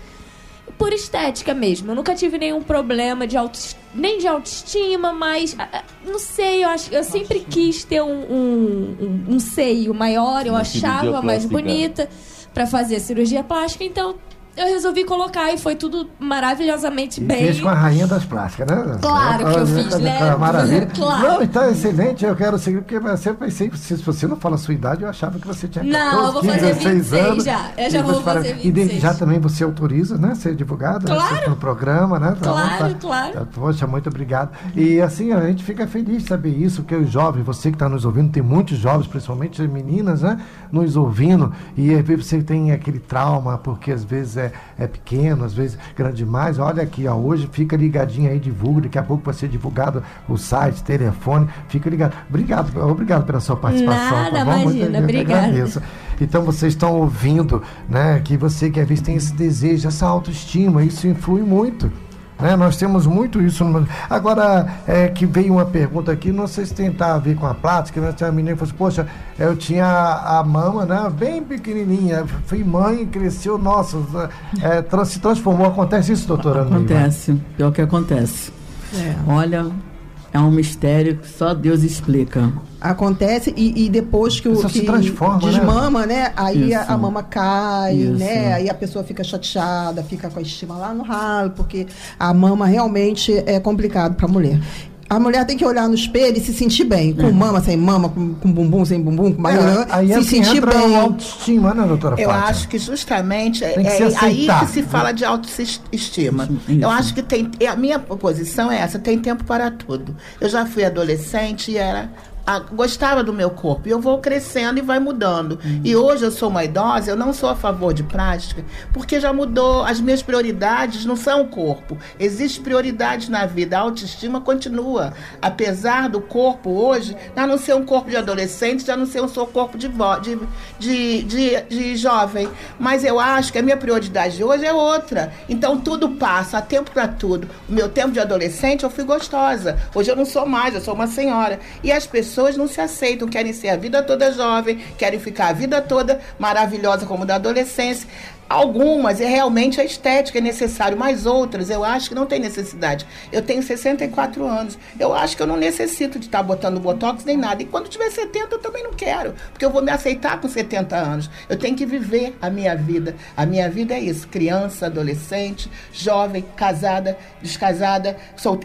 por estética mesmo. Eu nunca tive nenhum problema de autoestima, nem de autoestima, mas ah, ah, não sei, eu acho eu sempre quis ter um, um, um, um seio maior, eu achava mais bonita para fazer cirurgia plástica, então eu resolvi colocar e foi tudo maravilhosamente e bem. Fez com a rainha das plásticas, né? Claro que eu fiz, né? Maravilha. Claro. Não, então, excelente, eu quero seguir, porque eu sempre pensei, se você não fala a sua idade, eu achava que você tinha 14, Não, eu vou fazer 26 anos. já. Eu já vou fazer 26. E desde já também você autoriza, né? Ser divulgada claro. no programa, né? Tá claro, tá, claro. Tá, poxa, muito obrigado. E assim, a gente fica feliz de saber isso, porque os jovens, você que está nos ouvindo, tem muitos jovens, principalmente meninas, né? Nos ouvindo, e vezes você tem aquele trauma, porque às vezes é, é pequeno às vezes grande demais. Olha aqui, ó, hoje fica ligadinho aí, divulga, daqui a pouco vai ser divulgado o site, telefone, fica ligado. Obrigado, obrigado pela sua participação. Nada, tá bom? imagina, obrigada. Então vocês estão ouvindo, né, que você que às vezes tem esse desejo, essa autoestima, isso influi muito. Né? Nós temos muito isso. No... Agora, é, que veio uma pergunta aqui, não sei se tem a ver com a plástica, né? Tinha uma menina que falou assim, poxa, eu tinha a mama, né? Bem pequenininha, fui mãe, cresceu, nossa, é, se transformou. Acontece isso, doutora? Acontece, pior que acontece. É. Olha, é um mistério que só Deus explica. Acontece e, e depois que o que transforma, né? desmama, né? né? Aí a, a, mama cai, Isso. né? Aí a pessoa fica chateada, fica com a estima lá no ralo, porque a mama realmente é complicado para a mulher a mulher tem que olhar no espelho e se sentir bem. Com é. mama, sem mama, com, com bumbum, sem bumbum, com barriga. É, aí se assim sentir bem. autoestima, né, doutora Eu Fátima? acho que justamente é, é aí que se fala de autoestima. Isso. Eu acho que tem. A minha posição é essa: tem tempo para tudo. Eu já fui adolescente e era a, gostava do meu corpo. E eu vou crescendo e vai mudando. Uhum. E hoje eu sou uma idosa, eu não sou a favor de plástica, porque já mudou. As minhas prioridades não são o corpo. Existem prioridades na vida. A autoestima continua. Apesar do corpo hoje, já não ser um corpo de adolescente, já não ser um seu corpo de, de, de, de, de jovem. Mas eu acho que a minha prioridade hoje é outra. Então tudo passa, há tempo para tudo. O meu tempo de adolescente eu fui gostosa. Hoje eu não sou mais, eu sou uma senhora. E as pessoas não se aceitam, querem ser a vida toda jovem, querem ficar a vida toda maravilhosa como da adolescência. Algumas é realmente a estética é necessário, mas outras eu acho que não tem necessidade. Eu tenho 64 anos. Eu acho que eu não necessito de estar botando botox nem nada. E quando tiver 70 eu também não quero, porque eu vou me aceitar com 70 anos. Eu tenho que viver a minha vida. A minha vida é isso: criança, adolescente, jovem, casada, descasada.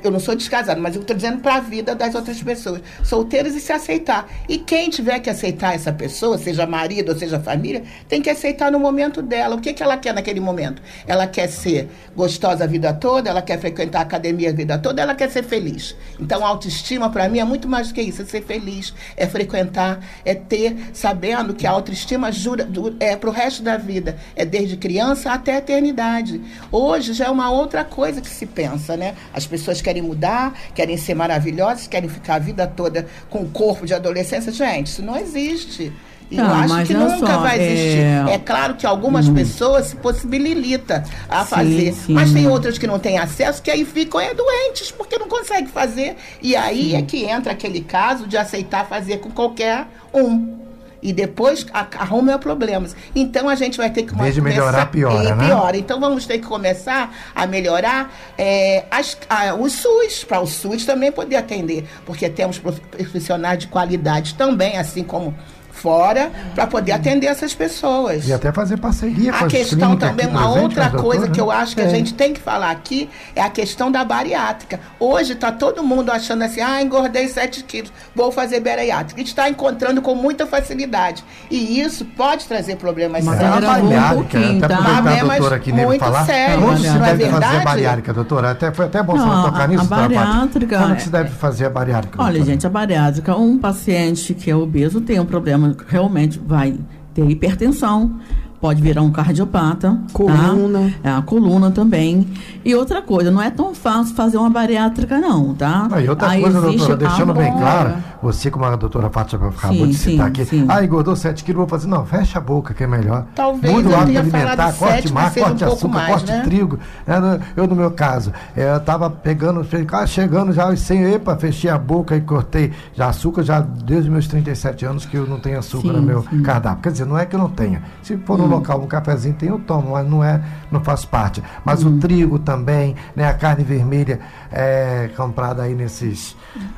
Eu não sou descasada, mas eu estou dizendo para a vida das outras pessoas. Solteiras e se aceitar. E quem tiver que aceitar essa pessoa, seja marido ou seja família, tem que aceitar no momento dela. O que que ela quer naquele momento? Ela quer ser gostosa a vida toda, ela quer frequentar a academia a vida toda, ela quer ser feliz. Então, autoestima, para mim, é muito mais do que isso: é ser feliz, é frequentar, é ter, sabendo que a autoestima jura, é para o resto da vida, é desde criança até a eternidade. Hoje já é uma outra coisa que se pensa, né? As pessoas querem mudar, querem ser maravilhosas, querem ficar a vida toda com o corpo de adolescência. Gente, isso não existe. E não, eu acho que nunca só, vai existir. É... é... claro que algumas hum. pessoas se possibilita a sim, fazer, sim. mas tem outras que não têm acesso que aí ficam é, doentes porque não conseguem fazer. E aí sim. é que entra aquele caso de aceitar fazer com qualquer um e depois arruma problemas. Então a gente vai ter que começar. melhorar, piora, e né? piora. Então vamos ter que começar a melhorar é, as, a, o SUS, para o SUS também poder atender, porque temos profissionais de qualidade também, assim como fora para poder atender essas pessoas. E até fazer parceria a com A questão também, uma outra coisa que eu acho que é. a gente tem que falar aqui é a questão da bariátrica. Hoje está todo mundo achando assim, ah, engordei 7 quilos, vou fazer bariátrica. está encontrando com muita facilidade. E isso pode trazer problemas Mas sérios. Mas um pouquinho, tá? Problemas aqui muito falar, sérios. Onde se deve é fazer a bariátrica, doutora? Até, foi até bom não, você tocar nisso. A bariátrica... Como se deve fazer a bariátrica? Olha, doutora? gente, a bariátrica, um paciente que é obeso tem um problema realmente vai ter hipertensão, pode virar um cardiopata. Tá? Coluna. Tá? É, a coluna também. E outra coisa, não é tão fácil fazer uma bariátrica, não, tá? Ah, e outra Aí coisa, doutora, deixando bem claro, você, como a doutora Fátima acabou sim, de citar sim, aqui, sim. ah, engordou 7 quilos, vou fazer, não, fecha a boca que é melhor. Talvez Muda o hábito alimentar, corte mar, corte um açúcar, mais, corte né? trigo. É, eu, no meu caso, é, eu tava pegando, chegando já sem, epa, fechei a boca e cortei já açúcar, já desde meus 37 anos que eu não tenho açúcar no meu cardápio. Quer dizer, não é que eu não tenha. Se for no hum. local, um cafezinho tem, eu tomo, mas não é, não faz parte. Mas hum. o trigo também, né, a carne vermelha é, comprada aí nesses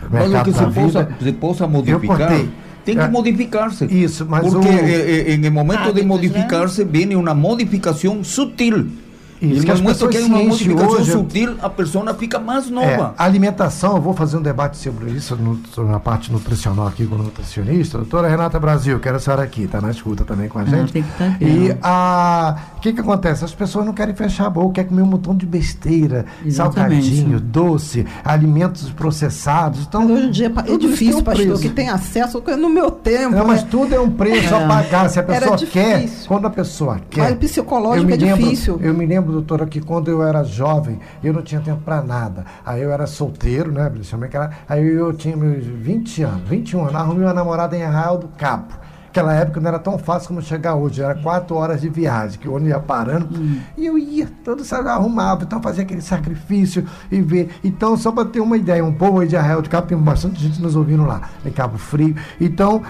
mercados da vida. Possa, possa modificar. Tem que é, modificar-se. Isso, mas Porque o... em, em momento de modificar-se, vem uma modificação sutil. Isso, que as pessoas que uma modificação hoje, sutil, a pessoa fica mais nova. É, alimentação, eu vou fazer um debate sobre isso no, sobre a parte nutricional aqui com o nutricionista. Doutora Renata Brasil, quero a senhora aqui, está na escuta também com a ah, gente. Ah, e o que, que acontece? As pessoas não querem fechar a boca, querem comer um montão de besteira, Exatamente. salgadinho, doce, alimentos processados. Então, mas hoje em dia é difícil, pastor, preço. que tem acesso no meu tempo. Não, mas né? tudo é um preço é. a pagar. Se a pessoa quer, quando a pessoa quer. Mas o psicológico é lembro, difícil. Eu me lembro lembro, doutora, que quando eu era jovem, eu não tinha tempo para nada. Aí eu era solteiro, né? Aí eu tinha meus 20 anos, 21 anos, arrumei uma namorada em Arraial do Cabo. Aquela época não era tão fácil como chegar hoje, era quatro horas de viagem, que o ônibus ia parando, hum. e eu ia, todo sabe, arrumava, então fazia aquele sacrifício e ver. Então, só para ter uma ideia, um povo aí de Arraial do Cabo, tem bastante gente nos ouvindo lá, em Cabo Frio. Então,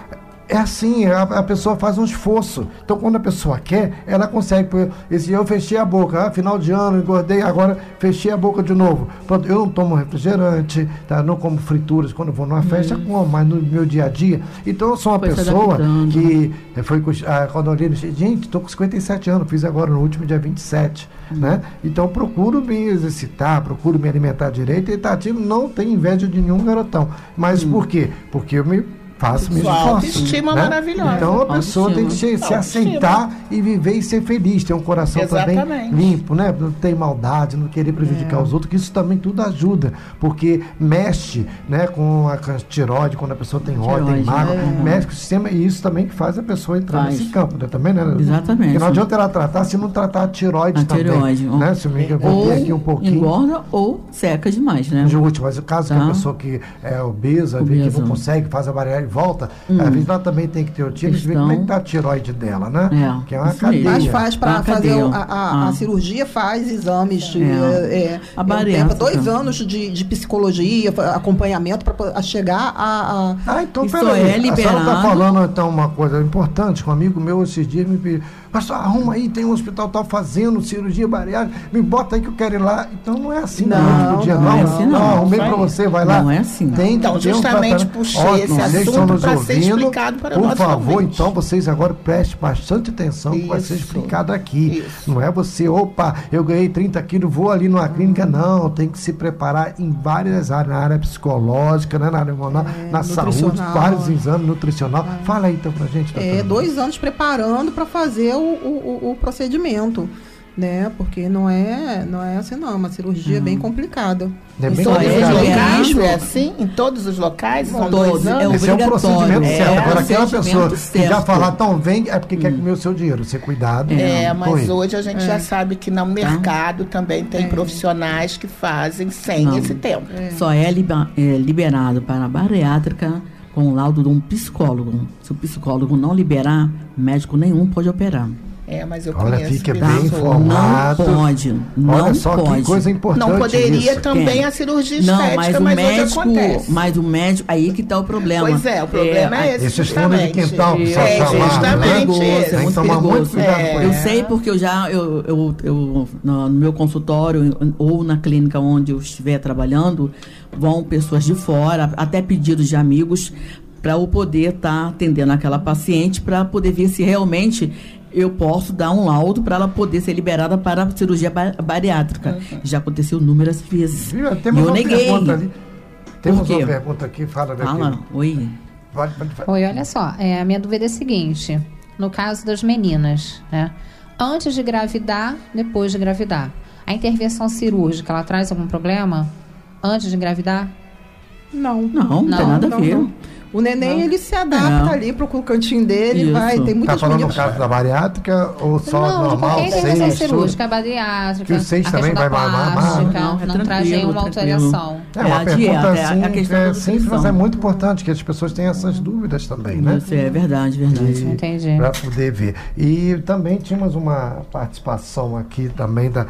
é assim, a, a, pessoa faz um esforço. Então, quando a pessoa quer, ela consegue. Esse eu fechei a boca, ah, final de ano, engordei, agora fechei a boca de novo. Pronto, eu não tomo refrigerante, tá? não como frituras quando vou numa festa, hum. como, mas no meu dia a dia. Então, eu sou uma foi pessoa que foi ah, quando eu olhei, gente, estou com 57 anos, fiz agora no último dia 27. Hum. Né? Então, procuro me exercitar, procuro me alimentar direito e tá ativo, não tem inveja de nenhum garotão. Mas hum. por quê? Porque eu me faço meus Sua autoestima né? maravilhosa. Então a pessoa tem que se, se Autoestima. aceitar e viver e ser feliz, ter um coração também Exatamente. limpo, né? Não ter maldade, não querer prejudicar os outros, que isso também tudo ajuda, porque mexe, né, com a, tiroide, quando a pessoa tem ódio, tem mágoa, é. mexe com o sistema e isso também que faz a pessoa entrar Faz. nesse campo, né? Também, né? Exatamente. Porque não adianta ela tratar se não tratar a tiroide A também. tireoide. Né? Se eu me Ou aqui um pouquinho. engorda ou seca demais, né? Jute, mas o caso que Tá. a pessoa que é obesa, vê que Obesa. não consegue, faz a barreira e volta, Hum. às vezes ela também tem que ter o tiro, ver Questão- como é que tá a tiroide dela, né? É, que é uma cadeia. Mas faz para fazer a, a- a Ah. cirurgia, faz exames, de, É. é, é, A é um bariátrica. tempo, dois anos de, de psicologia, acompanhamento para chegar a, a- Ah, então peraí. é A senhora está liberado. falando então uma coisa importante. Um amigo meu esses dias me pediu, pastor, arruma aí, tem um hospital tal fazendo cirurgia bariátrica, me bota aí que eu quero ir lá. Então não é assim Não, não, dia, não não. é assim, não. arrumei Isso para você, vai lá. Não é assim. Tem Então, um justamente tratamento. puxei Ótimo, esse assunto para ser explicado para Por favor, ouvinte. então vocês agora prestem bastante atenção que vai ser explicado aqui. Isso. Não é você, opa, eu ganhei 30 quilos, vou ali numa clínica. Não, tem que se preparar em várias áreas, na área psicológica, né, na área hormonal, na saúde, vários exames nutricional. Fala aí então pra gente, é, doutora. dois anos preparando para fazer o, o, o- o procedimento. Né? Porque não é, não é assim, não. É uma cirurgia bem complicada. É Em bem todos os complicado. locais Liberado. é assim? Em todos os locais? São Todos. dois É anos? Esse é um procedimento É, certo. é Agora, um aquela pessoa procedimento que já certo. falar, então vem, é porque quer comer o seu dinheiro. Ser cuidado. É, mas ele. hoje a gente já sabe que no mercado também tem profissionais que fazem sem Não. esse tempo. Só é, liba- é liberado para a bariátrica com o laudo de um psicólogo. Se o psicólogo não liberar, médico nenhum pode operar. É, mas eu Olha, conheço fique bem informado. Não pode. Não Olha só pode. que coisa importante. Não poderia isso. também Tem. a cirurgia Não, estética, mas o mas, hoje médico, acontece. mas o médico, aí que está o problema. Pois é, o problema é, esse. Esses fundos de quintal precisa É, chamar, né? justamente esse. é que muito tomar muito cuidado É. com Eu sei porque eu já, eu, eu, eu- no meu consultório ou na clínica onde eu estiver trabalhando, vão pessoas de fora, até pedidos de amigos, para eu poder estar atendendo aquela paciente, para poder ver se realmente eu posso dar um laudo para ela poder ser liberada para a cirurgia ba- bariátrica. Já aconteceu inúmeras vezes. Viu? E Temos eu uma neguei. pergunta ali. Temos uma pergunta aqui, fala daqui. Fala, oi. Pode, pode, pode. Oi, olha só, é, a minha dúvida é a seguinte: no caso das meninas, né? Antes de engravidar, depois de engravidar, a intervenção cirúrgica ela traz algum problema? Antes de engravidar? Não. Não, não, tem Não, nada não, a ver. não. O neném, ele se adapta É. ali pro cantinho dele, Isso. vai. Tem Tá muitas falando no meninas. caso da bariátrica ou só não, normal? intervenção seis, cirúrgica, tudo? badiátrica, Que o seis também vai mamar, plástica, Não, é não, traz nenhuma alteração. É uma É a pergunta dieta, é a assim, questão é simples, mas é muito importante que as pessoas tenham essas dúvidas também, né? Isso é verdade, verdade. Entendi. Para poder ver. E também tínhamos uma participação aqui também da.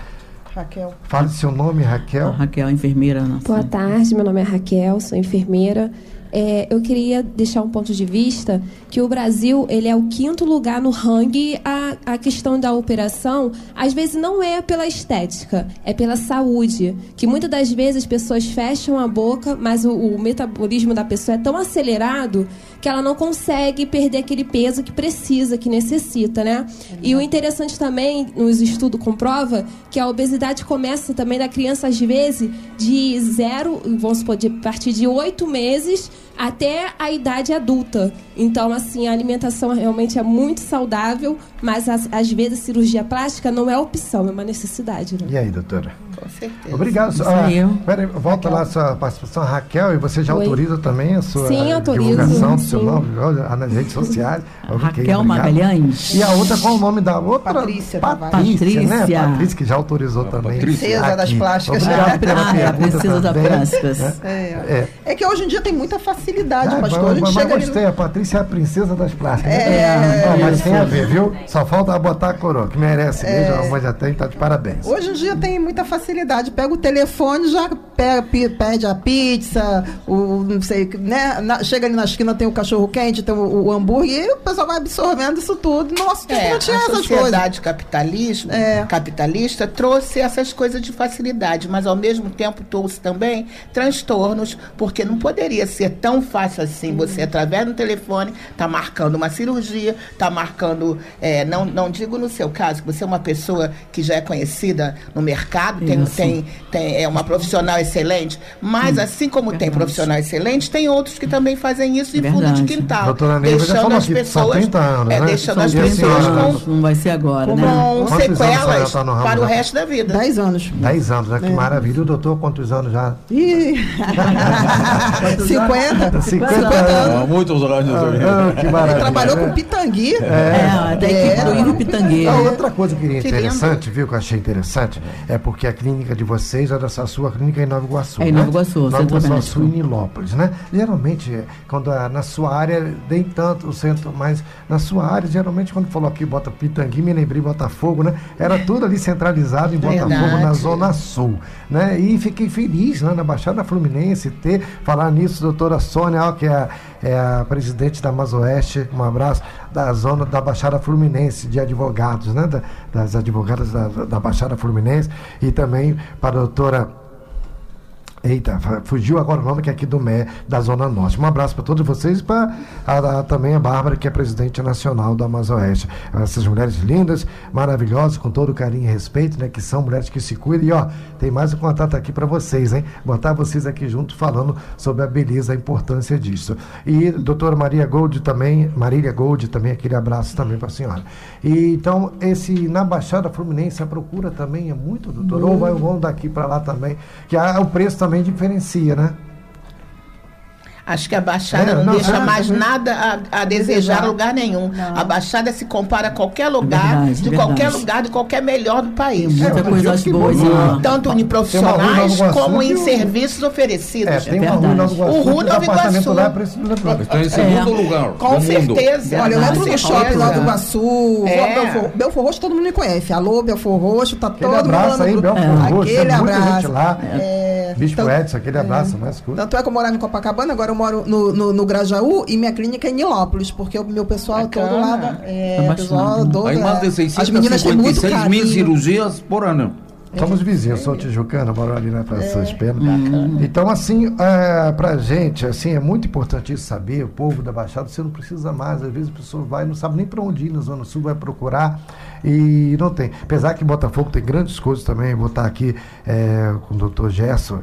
Raquel. Fale seu nome, Raquel. Raquel, enfermeira. Nossa. Boa tarde, meu nome é Raquel, sou enfermeira. É, eu queria deixar um ponto de vista que o Brasil ele é o quinto lugar no ranking. A, a questão da operação às vezes não é pela estética é pela saúde que muitas das vezes as pessoas fecham a boca mas o, o metabolismo da pessoa é tão acelerado que ela não consegue perder aquele peso que precisa que necessita né? E o interessante também nos estudos comprova que a obesidade começa também da criança às vezes de zero vamos supor de partir de oito meses até a idade adulta. Então, assim, a alimentação realmente é muito saudável, mas às, às vezes a cirurgia plástica não é opção, é uma necessidade. Né? E aí, doutora? Com certeza. Obrigado. Isso Ah, aí. peraí, volta lá a sua participação, Raquel, e você já Oi. autoriza também a sua Sim, divulgação do seu sim. nome olha, nas redes sociais. Raquel obrigado. Magalhães. E a outra, qual o nome da outra? Patrícia. Patrícia, né? Patrícia. Que já autorizou também. Patrícia. Princesa das plásticas. Obrigado pela Ah, é a pergunta princesa das plásticas. né? É. É. é que hoje em dia tem muita facilidade, Ah, pastor. mas, A gente mas chega ali gostei, a Patrícia é a princesa das plásticas. É, né? Não, mas isso. tem a ver, viu? Só falta botar a coroa, que merece mesmo, a mãe já tem, tá de parabéns. Hoje em dia tem muita facilidade. Pega o telefone, já pega, pede a pizza, o não sei, né? Na- chega ali na esquina, tem o cachorro quente, tem o, o hambúrguer, e o pessoal vai absorvendo isso tudo. Nossa, É, não tinha a essas coisas. sociedade capitalismo, É. capitalista trouxe essas coisas de facilidade, mas ao mesmo tempo trouxe também transtornos, porque não poderia ser tão tão fácil assim. Você, através do telefone, está marcando uma cirurgia, está marcando. é, não, não digo no seu caso, que você é uma pessoa que já é conhecida no mercado, tem, Isso. tem, tem, é uma profissional excelente, mas assim como tem profissionais excelentes, tem outros que também fazem isso em fundo de Verdade. quintal. Doutora Neiva já deixando falou as aqui, pessoas. 30 anos, é, né? deixando as 30 pessoas anos. com, Não vai ser agora, né? com anos a senhora sequelas tá ramo para o resto da vida. 10 anos. 10 anos, né? Que maravilha. O doutor, quantos anos já? Ih, 50, 50 anos. Há muitos anos. Ah, que Ele maravilha. trabalhou né? com pitangui. É, tem que É. incluir o pitangueiro. Ah, outra coisa que queria Que interessante, viu, que eu achei interessante, é porque a clínica de vocês é dessa sua clínica em Nova Iguaçu. É em né? Nova Iguaçu, Nova Centro Iguaçu e Nilópolis, né? Geralmente, é, quando é na sua área, nem tanto o centro, mas na sua área, geralmente, quando falou aqui Bota Pitangui, me lembrei Botafogo, né? Era tudo ali centralizado em Botafogo, Verdade. na Zona Sul, né? E fiquei feliz, né, na Baixada Fluminense, ter, falar nisso, doutora Sônia, ó, que é a, é a presidente da Mazoeste, um abraço, da zona da Baixada Fluminense, de advogados, né? Da- das advogadas da, da Baixada Fluminense, e também para a doutora Eita, fugiu agora o nome que é aqui do MER, da Zona Norte. Um abraço para todos vocês e para também a Bárbara, que é presidente nacional do Amazoeste. Essas mulheres lindas, maravilhosas, com todo carinho e respeito, né? Que são mulheres que se cuidam. E ó, tem mais um contato aqui para vocês, hein? Botar vocês aqui junto falando sobre a beleza, a importância disso. E doutora Maria Gold também, Marília Gold também, aquele abraço também para a senhora. E então, esse na Baixada Fluminense, a procura também é muito, doutor. Ou vai, vão daqui para lá também, que a- o preço também diferencia, né? Acho que a Baixada É, não, não, deixa é, mais é. nada a, a desejar em lugar nenhum. A Baixada se compara a qualquer lugar, verdade, de verdade. qualquer lugar, de qualquer melhor do país. Muita É, coisa boas lá. lá. Tanto em profissionais como em serviços oferecidos. É, tem uma rua Nova Iguaçu, O Rua Nova apartamento Iguaçu. lá é preço do Leblon. Está em segundo lugar. Com certeza. Olha, eu entro no shopping lá do Iguaçu, É. Belfor, Belfor Roxo todo mundo me conhece. Alô, Belfor Roxo, tá Aquele todo abraço mundo aí, Belfor. Roxo, Aquele abraço. É, Bispo então- Edson, aquele abraço, né? Escuta. Tanto é que eu morava em Copacabana, agora eu moro no, no, no Grajaú e minha clínica é em Nilópolis, porque o meu pessoal Bacana. todo lá. É, pessoal todo, mais de é, as meninas têm muito 656 mil cirurgias por ano. Somos vizinhos, sou tijucana, moro ali na Praça São Espero. Hum. Então, assim, é, pra gente, assim, é muito importante isso saber, o povo da Baixada, você não precisa mais, às vezes a pessoa vai, não sabe nem para onde ir na Zona Sul, vai procurar e não tem. Apesar que Botafogo tem grandes coisas também, vou estar aqui é, com o doutor Gerson,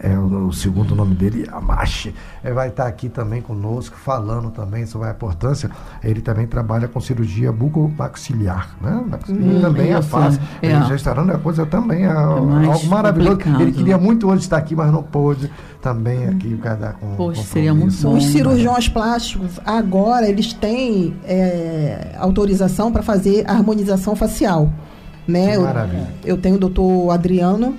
é o, o segundo nome dele, Amache, é, vai estar aqui também conosco, falando também sobre a importância. Ele também trabalha com cirurgia bucomaxiliar, né? E também a isso, face. é. Ele já está dando a coisa também, é, mais algo maravilhoso. complicado. Ele queria muito hoje estar aqui, mas não pôde também aqui, o cara com Poxa, seria muito bom. Os cirurgiões plásticos, agora, eles têm é, autorização para fazer harmonização facial. Né? Que Eu- maravilha. Eu, tenho o doutor Adriano,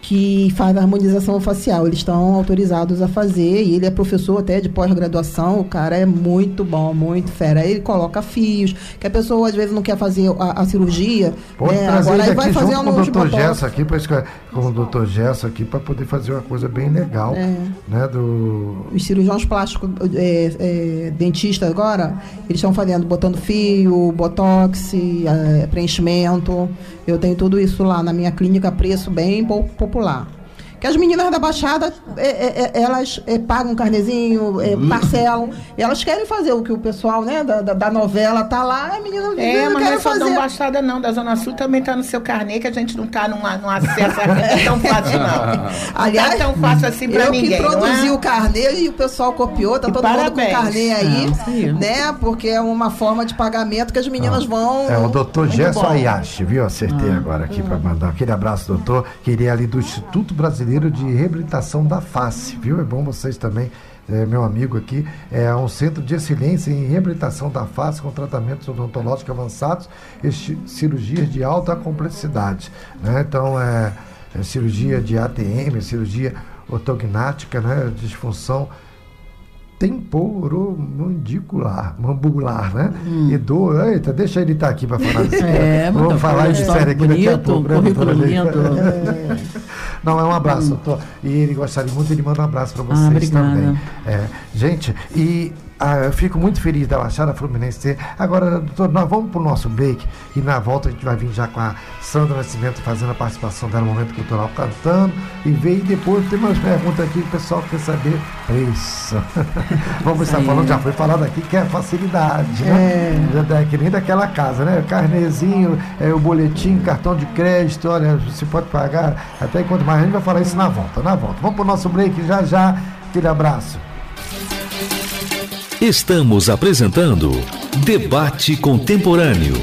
que faz a harmonização facial. Eles estão autorizados a fazer, e ele é professor até de pós-graduação. O cara é muito bom, muito fera. Ele coloca fios, que a pessoa às vezes não quer fazer a, a cirurgia. Pode né? Agora ele vai fazer junto com o uns Dr. Gesso aqui, pra, esco- com o Dr. Gesso aqui, para poder fazer uma coisa bem legal, É. né? Do, Os cirurgiões plásticos, é, é, dentistas agora, eles estão fazendo, botando fio, botox, é, preenchimento. Eu tenho tudo isso lá na minha clínica, preço bem po- popular. Que as meninas da Baixada, é, é, é, elas é, pagam um carnezinho, é, parcelam. Elas querem fazer o que o pessoal né, da, da, da novela tá lá, a menina É, mas não é só fazer. da Baixada, não. Da Zona Sul também está no seu carnê, que a gente não está num, num acesso tão fácil, não. Aliás, não é tão fácil assim para eu ninguém. que não produzi é? o carnê e o pessoal copiou, tá E todo mundo com parabéns. carnê aí, É, isso aí. né? Porque é uma forma de pagamento que as meninas vão. É o doutor Gerson. Ayashi, viu? Acertei agora aqui para mandar aquele abraço, doutor. Queria ali do Instituto Brasileiro de Reabilitação da Face, viu? É bom vocês também, é, meu amigo aqui, é um centro de excelência em reabilitação da face com tratamentos odontológicos avançados e cirurgias de alta complexidade. Né? Então, é, é cirurgia de ATM, cirurgia ortognática, né? disfunção temporomandicular, mandibular, né? E do, eita, deixa ele estar aqui para falar. Hum. É, Vamos muita falar de série aqui daqui a bonito, pouco. né, lindo. Não, é um abraço, doutor. E ele gostaria muito, ele manda um abraço para vocês Ah, também. É, gente, e Ah, eu fico muito feliz da Baixada Fluminense. Agora, doutor, nós vamos para o nosso break e na volta a gente vai vir já com a Sandra Nascimento fazendo a participação dela no Momento Cultural, cantando e veio depois tem umas perguntas aqui que o pessoal quer saber preço. vamos estar falando, já foi falado aqui que é facilidade, né? É. Que nem daquela casa, né? Carnezinho, é, o boletim, cartão de crédito, olha, você pode pagar até quanto mais. A gente vai falar isso na volta, na volta. Vamos para o nosso break já já. Aquele abraço. Estamos apresentando Debate Contemporâneo.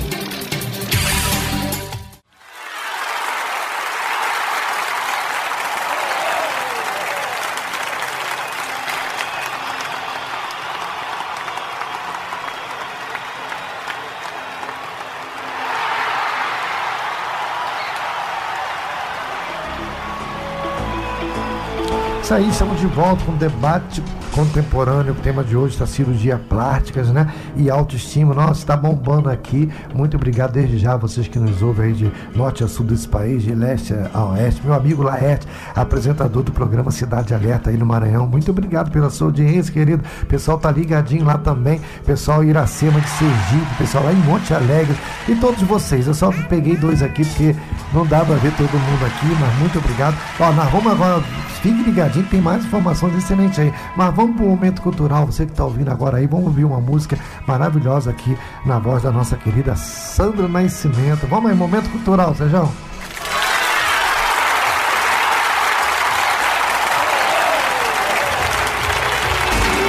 Isso aí, estamos de volta com o debate contemporâneo. O tema de hoje está cirurgia plásticas, né? E autoestima. Nossa, está bombando aqui. Muito obrigado desde já vocês que nos ouvem aí de norte a sul desse país, de leste a oeste. Meu amigo Laerte, apresentador do programa Cidade Alerta aí no Maranhão. Muito obrigado pela sua audiência, querido. O pessoal tá ligadinho lá também. Pessoal Iracema de Sergipe, pessoal lá em Monte Alegre e todos vocês. Eu só peguei dois aqui porque não dá para ver todo mundo aqui, mas muito obrigado. Ó, nós vamos agora Fique ligadinho, tem mais informações excelentes aí. Mas vamos para o momento cultural, você que está ouvindo agora aí, vamos ouvir uma música maravilhosa aqui na voz da nossa querida Sandra Nascimento. Vamos aí, momento cultural, Sejão.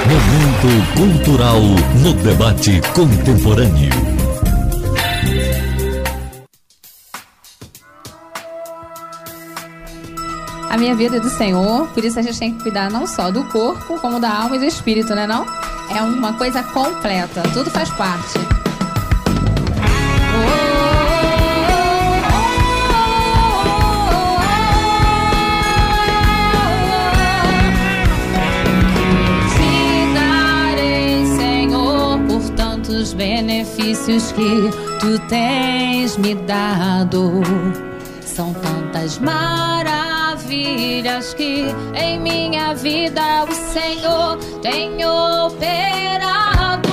Momento cultural no debate contemporâneo. A minha vida é do Senhor, por isso a gente tem que cuidar não só do corpo, como da alma e do espírito, né não? É uma coisa completa, tudo faz parte. benefícios que tu tens me dado. São tantas maravilhas que em minha vida o Senhor tem operado.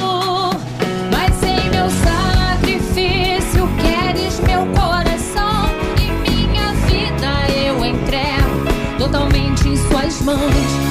Mas em meu sacrifício queres meu coração e minha vida eu entrego totalmente em Suas mãos.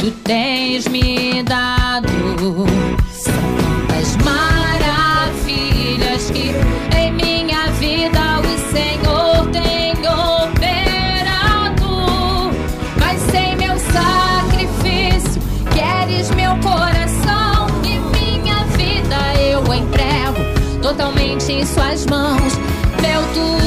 Que tens me dado. São tantas maravilhas que em minha vida o Senhor tem operado. Mas sem meu sacrifício, queres meu coração e minha vida eu entrego totalmente em Suas mãos. Meu tudo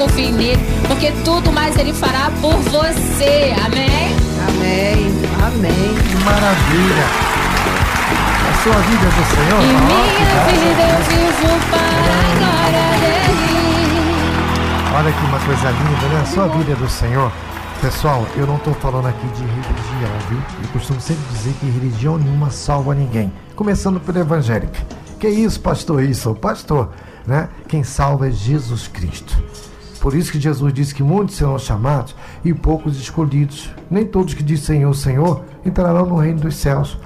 confie nele, porque tudo mais ele fará por você. Amém? Amém. Amém. Que maravilha. A sua vida é do Senhor. E minha vida eu vivo para a glória dele. Olha que uma coisa linda, né? A sua vida é do Senhor. Pessoal, eu não estou falando aqui de religião, viu? Eu costumo sempre dizer que religião nenhuma salva ninguém. Começando pelo evangélico. Que isso, pastor? Isso, pastor, né? Quem salva é Jesus Cristo. Por isso que Jesus disse que muitos serão chamados e poucos escolhidos. Nem todos que dizem Senhor, Senhor entrarão no reino dos céus.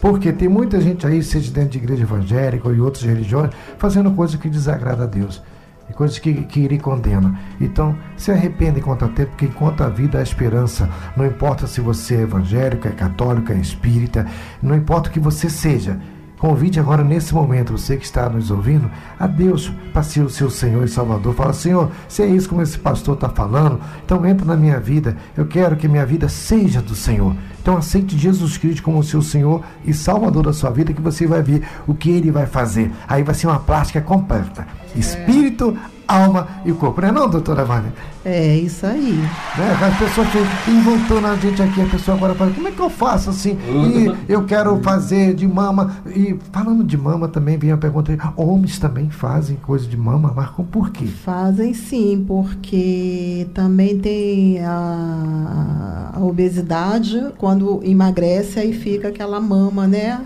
Porque tem muita gente aí, seja dentro de igreja evangélica ou em outras religiões, fazendo coisa que desagrada a Deus. E coisas que, que lhe condena. Então, se arrependa enquanto há tempo, porque enquanto a vida há esperança. Não importa se você é evangélico, é católico, é espírita, não importa o que você seja. Convide agora nesse momento, você que está nos ouvindo, a Deus para ser o seu Senhor e Salvador. Fala, Senhor, se é isso como esse pastor está falando, então entra na minha vida. Eu quero que minha vida seja do Senhor. Então aceite Jesus Cristo como o seu Senhor e Salvador da sua vida, que você vai ver o que ele vai fazer. Aí vai ser uma plástica completa. Espírito, alma e corpo. Não é não, doutora Vânia? É isso aí. Né? As pessoas ficam voltando a gente aqui, a pessoa agora fala, como é que eu faço assim? E eu quero fazer de mama. E falando de mama também vem a pergunta, homens também fazem coisa de mama, Marcam por quê? Fazem sim, porque também tem a, a obesidade, quando emagrece, aí fica aquela mama, né?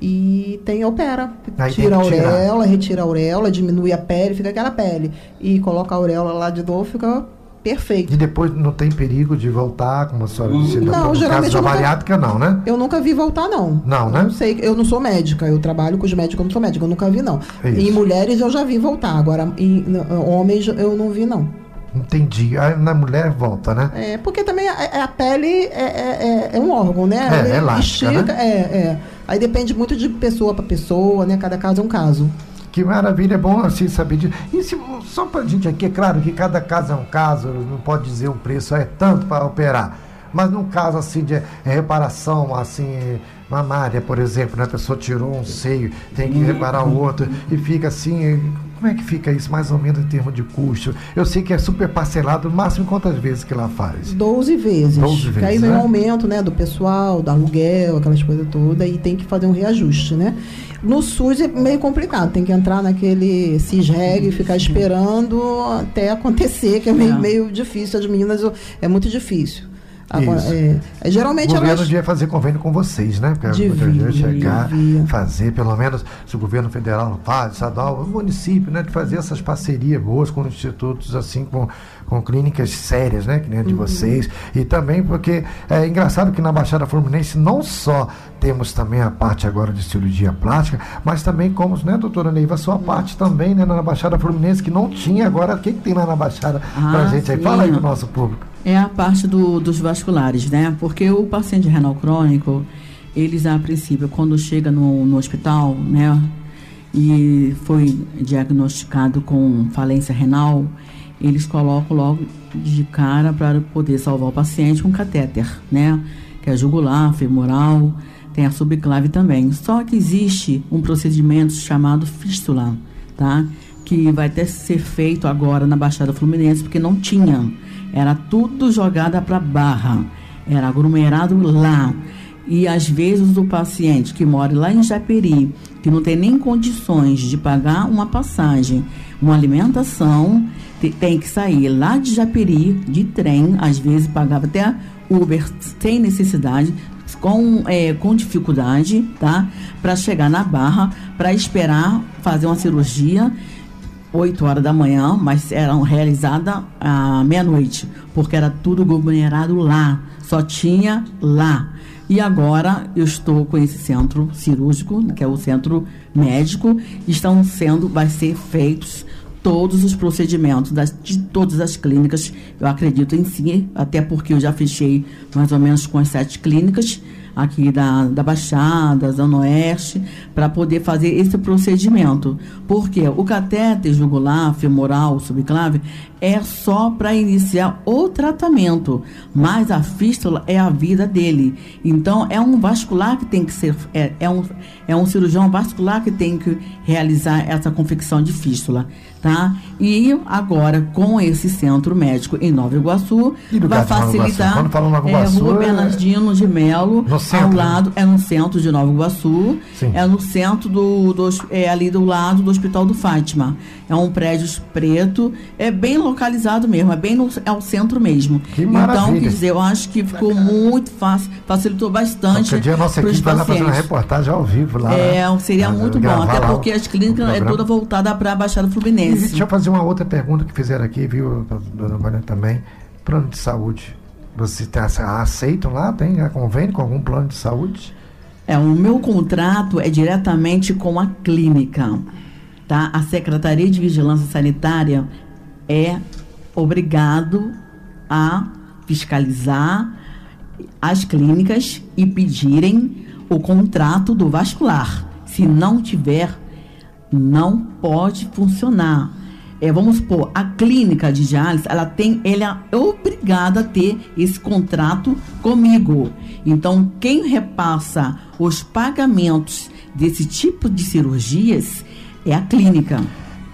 E tem opera. Aí tira a auréola, retira a auréola, diminui a pele, fica aquela pele. E coloca a auréola lá de novo, fica perfeito. E depois não tem perigo de voltar, como a senhora disse, Não, no caso geralmente da eu nunca- bariátrica, não, né? Eu nunca vi voltar, não. Não, né? Não sei, eu não sou médica, eu trabalho com os médicos, eu não sou médica, eu nunca vi, não. É isso. Em mulheres eu já vi voltar, agora em n- homens eu não vi, não. Entendi. Aí na mulher volta, né? É, porque também a, a pele é, é, é- é um órgão, né? É, Ele é elástica, estica, né? é, é. Aí depende muito de pessoa para pessoa, né? Cada caso é um caso. Que maravilha, é bom assim saber disso. E se, só pra gente aqui, é claro que cada caso é um caso, não pode dizer um preço, é tanto para operar. Mas num caso assim de reparação, assim, mamária, por exemplo, né? A pessoa tirou um seio, tem que reparar o outro, e fica assim. Como é que fica isso, mais ou menos, em termos de custo? Eu sei que é super parcelado, no máximo quantas vezes que ela faz? 12 vezes. 12 Que vezes, aí vem né? o aumento, né, do pessoal, do aluguel, aquelas coisas todas, e tem que fazer um reajuste, né? No SUS é meio complicado, tem que entrar naquele CISREG e ficar esperando até acontecer, que é meio, É. meio difícil. As meninas é muito difícil. Agora, é, é, O geralmente governo elas. devia fazer convênio com vocês, né? Porque Devia, gente chegar, devia. fazer, pelo menos, se o governo federal não faz, estadual, o município, né? De fazer essas parcerias boas com institutos, assim, com, com clínicas sérias, né? Que nem a de Uhum. vocês. E também porque é engraçado que na Baixada Fluminense não só temos também a parte agora de cirurgia plástica, mas também como, né, doutora Neiva, a sua parte também, né? Na Baixada Fluminense, que não tinha agora. O que, que tem lá na Baixada pra Ah, gente aí? sim. Fala aí pro nosso público. É a parte do- dos vasculares, né? Porque o paciente renal crônico, eles a princípio, quando chega no, no hospital, né? E foi diagnosticado com falência renal, eles colocam logo de cara para poder salvar o paciente um catéter, né? Que é jugular, femoral, tem a subclave também. Só que existe um procedimento chamado fístula, tá? Que vai que ser feito agora na Baixada Fluminense, porque não tinha. Era tudo jogada para barra. Era aglomerado lá. E às vezes o paciente que mora lá em Japeri, que não tem nem condições de pagar uma passagem, uma alimentação, te- tem que sair lá de Japeri, de trem, às vezes pagava até Uber sem necessidade, com, é, com dificuldade, tá? Para chegar na barra, para esperar fazer uma cirurgia 8 horas da manhã, mas eram realizadas à meia-noite, porque era tudo aglomerado lá, só tinha lá. E agora eu estou com esse centro cirúrgico, que é o centro médico, estão sendo, vai ser feitos todos os procedimentos das, de todas as clínicas, eu acredito em si, até porque eu já fechei mais ou menos com as sete clínicas aqui da, da Baixada, Zona Oeste, para poder fazer esse procedimento. Porque o catéter jugular, femoral, subclave, é só para iniciar o tratamento, mas a fístula é a vida dele. Então, é um vascular que tem que ser, é, é, um, é um cirurgião vascular que tem que realizar essa confecção de fístula. tá? E agora, com esse centro médico em Nova Iguaçu, vai facilitar. Quando fala Nova Iguaçu, é Rua é... Bernardino de Melo, no centro, ao lado, é no centro de Nova Iguaçu, Sim. é no centro do, do, é ali do lado do Hospital do Fátima. É um prédio preto, é bem localizado mesmo, é bem no é o centro mesmo. Que então, maravilha. quer dizer, eu acho que ficou muito fácil, facilitou bastante. Qualquer dia a nossa equipe vai uma reportagem ao vivo lá. É, seria né? muito bom, até porque as clínicas é toda voltada para a Baixada Fluminense. E deixa eu fazer uma outra pergunta que fizeram aqui, viu, dona Vânia, também. Plano de saúde. Você tá, aceitam lá? Tem convênio com algum plano de saúde? É, o meu contrato é diretamente com a clínica. Tá? A Secretaria de Vigilância Sanitária é obrigado a fiscalizar as clínicas e pedirem o contrato do vascular. Se não tiver, não pode funcionar. É, vamos supor, a clínica de diálise, ela tem, ela é obrigada a ter esse contrato comigo. Então, quem repassa os pagamentos desse tipo de cirurgias é a clínica.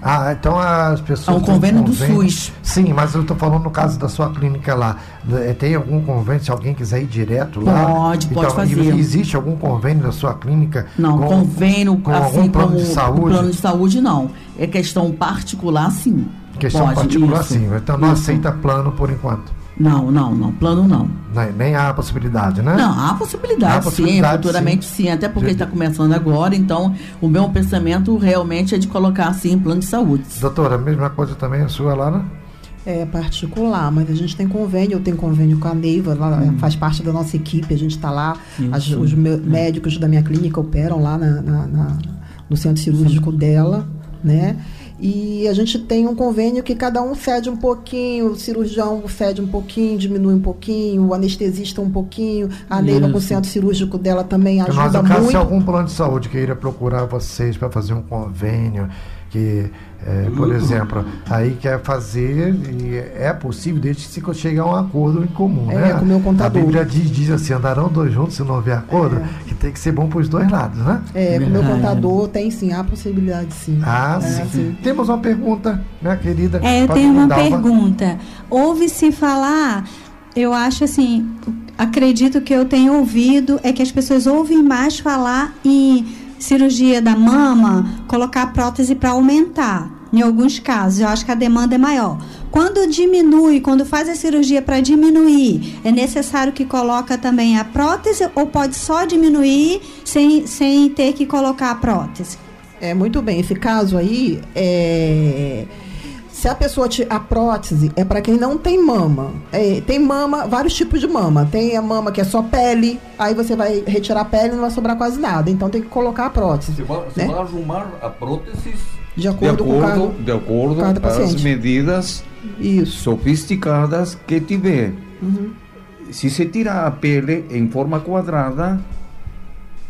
Ah, então as pessoas. É um convênio, do SUS. Sim, mas eu estou falando no caso da sua clínica lá. Tem algum convênio, se alguém quiser ir direto lá? Pode, então, pode fazer. Existe algum convênio da sua clínica? Não, com, convênio com assim algum plano de saúde? plano de saúde não. É questão particular, sim. Questão pode, particular, isso, sim. Então não isso. aceita plano por enquanto. Não, não, não. Plano não. Nem, nem há possibilidade, né? Não, há possibilidade, há possibilidade sim, futuramente sim. sim. Até porque está começando agora, então o meu pensamento realmente é de colocar assim plano de saúde. Doutora, a mesma coisa também a sua, Lara? É particular, mas a gente tem convênio, eu tenho convênio com a Neiva, ela hum. faz parte da nossa equipe, a gente está lá, as, os me, médicos da minha clínica operam lá na, na, na, no centro cirúrgico dela, né? E a gente tem um convênio que cada um cede um pouquinho, o cirurgião cede um pouquinho, diminui um pouquinho, o anestesista um pouquinho, a Neiva com o centro cirúrgico dela também ajuda Mas, no muito. caso, se algum plano de saúde queira procurar vocês para fazer um convênio, que, é, por exemplo, aí quer fazer, e é possível desde que se chegue a um acordo em comum. É, né? com o meu contador. A Bíblia diz, diz assim, andarão dois juntos se não houver acordo, É. que tem que ser bom para os dois lados, né? É, com o meu contador tem sim, há possibilidade sim. Ah, É, sim. Temos uma pergunta, minha querida. É, eu tenho uma pergunta. Ouve-se falar, eu acho assim, acredito que eu tenho ouvido, é que as pessoas ouvem mais falar em cirurgia da mama, colocar prótese para aumentar. Em alguns casos, eu acho que a demanda é maior. Quando diminui, quando faz a cirurgia para diminuir, é necessário que coloca também a prótese ou pode só diminuir sem, sem ter que colocar a prótese? É, muito bem. Esse caso aí, é... se a pessoa. Te... A prótese é para quem não tem mama. É, tem mama, vários tipos de mama. Tem a mama que é só pele, aí você vai retirar a pele e não vai sobrar quase nada. Então tem que colocar a prótese. Você vai, você né? vai arrumar a prótese De acordo com cada- de acordo com as medidas sofisticadas que tiver. Uhum. Se se tira a pele em forma quadrada,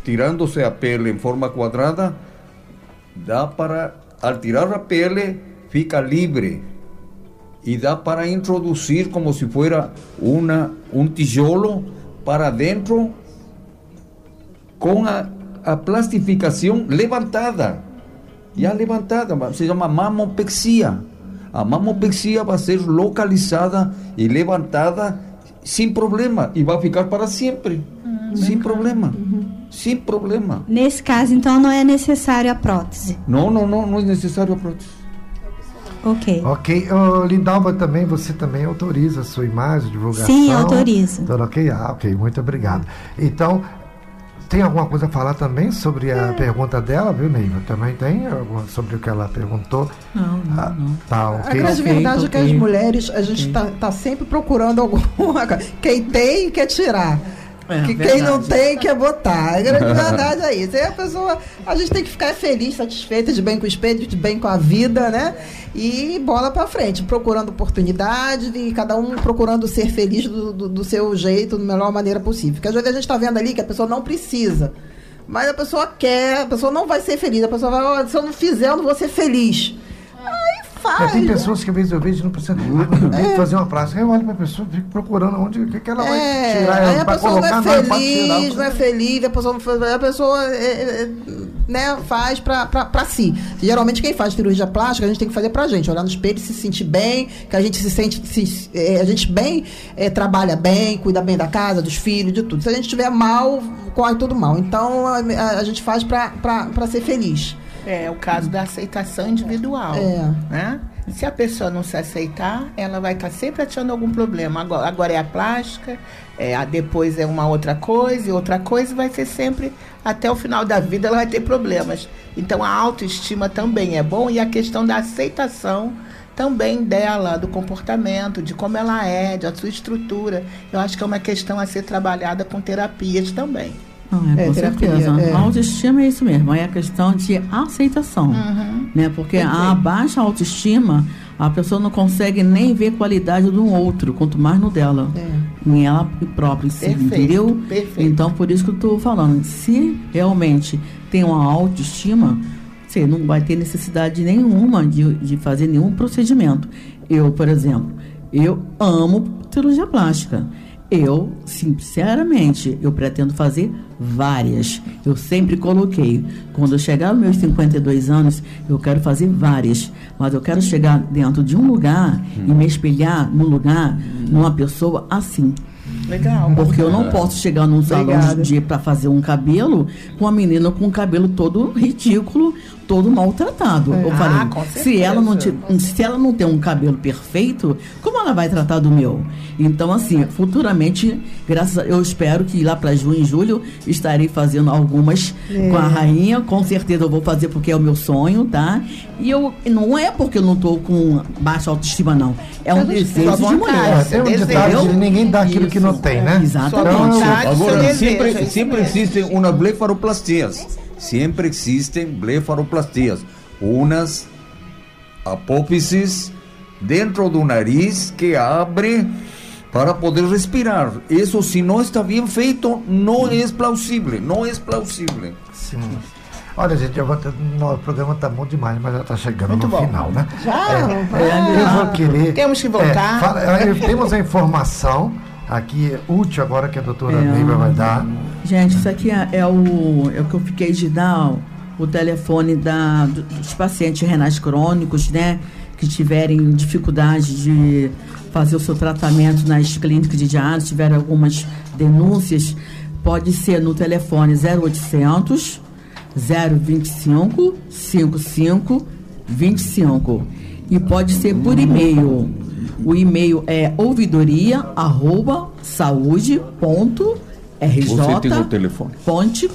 tirando-se a pele em forma quadrada, dá para, al tirar a pele, fica livre. E dá para introduzir como se fuera una, un tijolo para dentro com a, a plastificação levantada. Já levantada, se chama mamopexia. A mamopexia vai ser localizada e levantada sem problema e vai ficar para sempre. sem problema. Sem problema. Nesse caso, então, não é necessário a prótese. Não, não, não, não é necessário a prótese. Ok. Ok. Ô, Lindalva, também, você também autoriza a sua imagem, divulgação? Sim, autorizo. Então, ok? Ah, ok. Muito obrigado. Então, tem alguma coisa a falar também sobre a É. pergunta dela, viu, Neiva? Também tem alguma, sobre o que ela perguntou? Não, não, Ah, não. Tá, A ok. grande verdade é que as ok. mulheres, a gente está tá sempre procurando alguma coisa. Quem tem, quer tirar. É, que verdade. quem não tem, quer botar. A grande verdade é isso. Aí a pessoa, a gente tem que ficar feliz, satisfeita, de bem com o espelho, de bem com a vida, né? E bola pra frente, procurando oportunidade e cada um procurando ser feliz do, do, do seu jeito, da melhor maneira possível. Porque às vezes a gente está vendo ali que a pessoa não precisa. Mas a pessoa quer, a pessoa não vai ser feliz. A pessoa vai, "Olha, se eu não fizer, eu não vou ser feliz. É, faz. tem pessoas que às vezes eu vejo não precisa nem fazer uma prática. Eu olho para a pessoa, fico procurando onde o que, que ela vai É, tirar. aí a vai pessoa não é colocar, não, pode feliz, tirar. não é feliz, a pessoa a pessoa é, é, né, faz pra si. Geralmente quem faz cirurgia plástica, a gente tem que fazer pra gente, olhar no espelho e se sentir bem, que a gente se sente, se, é, a gente bem, é, trabalha bem, cuida bem da casa, dos filhos, de tudo. Se a gente estiver mal, corre tudo mal. Então a, a, a gente faz pra ser feliz. É o caso da aceitação individual. É. Né? Se a pessoa não se aceitar, ela vai estar sempre achando algum problema. Agora, agora é a plástica, é, a- depois é uma outra coisa, e outra coisa, vai ser sempre, até o final da vida, ela vai ter problemas. Então a autoestima também é bom e a questão da aceitação também dela, do comportamento, de como ela é, da sua estrutura. Eu acho que é uma questão a ser trabalhada com terapias também. É, É, com terapia, certeza. é. A autoestima é isso mesmo, é a questão de aceitação. Uhum. Né? Porque a baixa autoestima, a pessoa não consegue nem ver qualidade do outro, quanto mais no dela. Em ela própria, em si, Perfeito, entendeu? perfeito. Então, por isso que eu estou falando. Se realmente tem uma autoestima, você não vai ter necessidade nenhuma de, de fazer nenhum procedimento. Eu, por exemplo, eu amo cirurgia plástica. Eu, sinceramente, eu pretendo fazer várias. Eu sempre coloquei. Quando eu chegar aos meus 52 anos, eu quero fazer várias. Mas eu quero chegar dentro de um lugar e me espelhar num lugar, numa pessoa assim. Legal. Porque eu não posso chegar num salão Obrigada. de para fazer um cabelo com a menina com o cabelo todo ridículo, todo maltratado. Eu Ah, falei, com se ela não te- se ela não tem um cabelo perfeito, como ela vai tratar do meu? Então assim, futuramente, graças a, eu espero que lá para junho e julho estarei fazendo algumas É. com a rainha, com certeza eu vou fazer porque é o meu sonho, tá? E eu não é porque eu não tô com baixa autoestima não, é um desejo de mulher. É, um Desejo. ditado de ninguém dá aquilo que não Isso. tem, né? Exatamente. Então, vontade, Agora, desejo, é sempre, isso sempre mesmo. existen unas blefaroplastias. Siempre existen blefaroplastias. Unas apófisis dentro do nariz que abre para poder respirar. Eso, si no está bien feito, no es plausible. No es plausible. Sim. Olha, gente, eu vou ter, no, o programa tá bom demais, mas já está chegando Muito no bom. final, né? Já? É, é, eu vou querer. Temos que voltar. É, fala- é, temos a informação aqui útil agora que a doutora É. Neiva vai dar. Gente, isso aqui é, é o, é o que eu fiquei de dar o, o telefone da, do- dos pacientes renais crônicos, né? Que tiverem dificuldade de fazer o seu tratamento nas clínicas de diálise, tiverem algumas denúncias, pode ser no telefone 0800 025 55 25 e pode ser por e-mail. O e-mail é ouvidoria arroba saúde ponto rj Você tem o telefone. ponte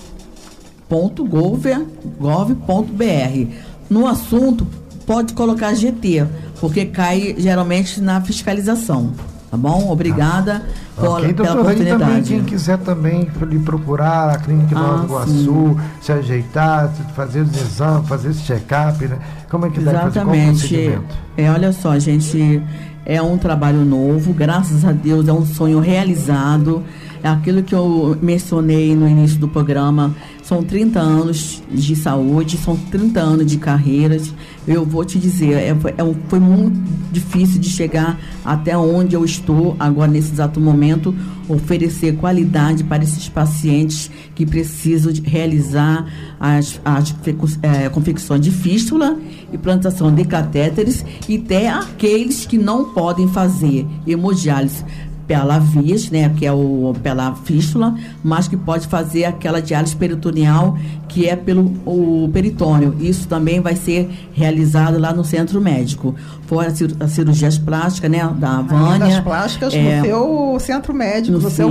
gov.br. No assunto, pode colocar GT, porque cai geralmente na fiscalização. Tá bom? Obrigada por- Ok, pela doutora, e também oportunidade. quem quiser também lhe procurar, a clínica de Ah, Nova Iguaçu, se ajeitar, fazer os exames, fazer esse check-up, né? Como é que deve fazer? Qual o Exatamente. procedimento? É, olha só, gente, é um trabalho novo, graças a Deus é um sonho realizado. É aquilo que eu mencionei no início do programa. São 30 anos de saúde, são 30 anos de carreiras. Eu vou te dizer, é, foi- é foi muito difícil de chegar até onde eu estou agora nesse exato momento, oferecer qualidade para esses pacientes que precisam realizar as, as eh, confecções de fístula e plantação de catéteres e até aqueles que não podem fazer hemodiálise pela vias, né, que é o pela fístula, mas que pode fazer aquela diálise peritoneal que é pelo o peritônio. Isso também vai ser realizado lá no centro médico. Fora as cir- as cirurgias plásticas, né, da Vânia. das plásticas é, no seu centro médico, no no seu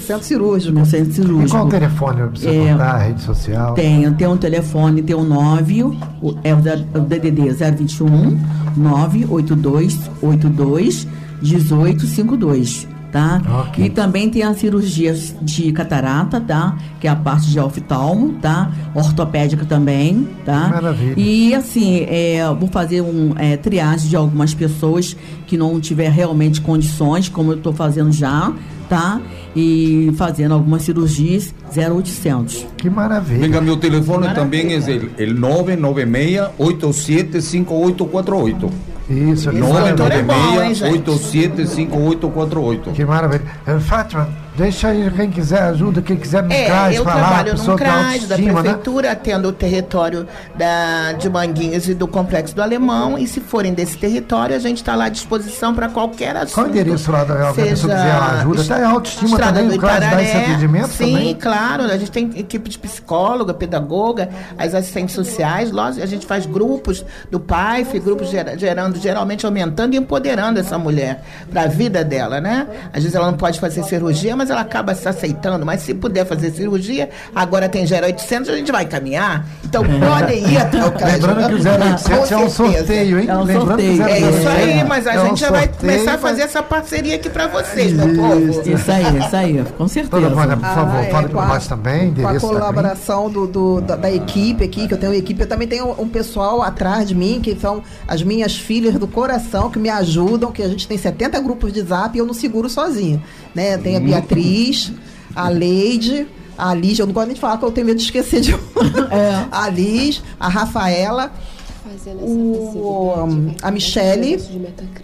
centro cirúrgico. no centro E cirúrgico. qual o telefone para você É, contar, a rede social? Tem, tem um telefone, tem um 9, o- é o o DDD 021 982 82 1852, tá? Ok. E também tem a cirurgia de catarata, tá? Que é a parte de oftalmo, tá? Ortopédica também, tá? Maravilha. E assim, é, vou fazer um é, triagem de algumas pessoas que não tiver realmente condições, como eu estou fazendo já, tá? E fazendo algumas cirurgias 0800. Que maravilha. Venga, meu telefone também é el, el 996-875848. Isso, que doutor é maravilha. bom, hein, gente? 996-875848. Que maravilha. Eh, Fátima, Deixa aí quem quiser ajuda, quem quiser no É, CRAS, eu trabalho no que CRAS da né? prefeitura, tendo o território da, de Manguinhos e do Complexo do Alemão. E se forem desse território, a gente está lá à disposição para qualquer assunto. Qual o endereço lá da alguém pessoa quiser ajuda? Está em autoestima Estrada também, do o CRAS dá esse atendimento Sim, também? claro. A gente tem equipe de psicóloga, pedagoga, as assistentes sociais. A gente faz grupos do PAIF, grupos gera- gerando, geralmente aumentando e empoderando essa mulher para a vida dela, né? Às vezes ela não pode fazer cirurgia, mas ela acaba se aceitando. Mas se puder fazer cirurgia, agora tem 0800, a gente vai caminhar. Então podem ir até o CRAS. Lembrando que o 0800 é um sorteio, hein? É um Lembrando que o sorteio. É isso 0800 aí, mas a é um gente já vai começar a mas- fazer essa parceria aqui para vocês, meu povo. Isso aí, isso aí, com certeza. Vânia, por favor, Ah, é, fale com a- nós também, Com a colaboração do, do- da, da equipe aqui, que eu tenho uma equipe, eu também tenho um pessoal atrás de mim, que são as minhas filhas do coração, que me ajudam, que a gente tem 70 grupos de zap e eu não seguro sozinha. Né? Tem a Beatriz, a Leide, a Liz, eu não gosto nem de falar que eu tenho medo de esquecer de uma. A Liz, a Rafaela, o, a Michele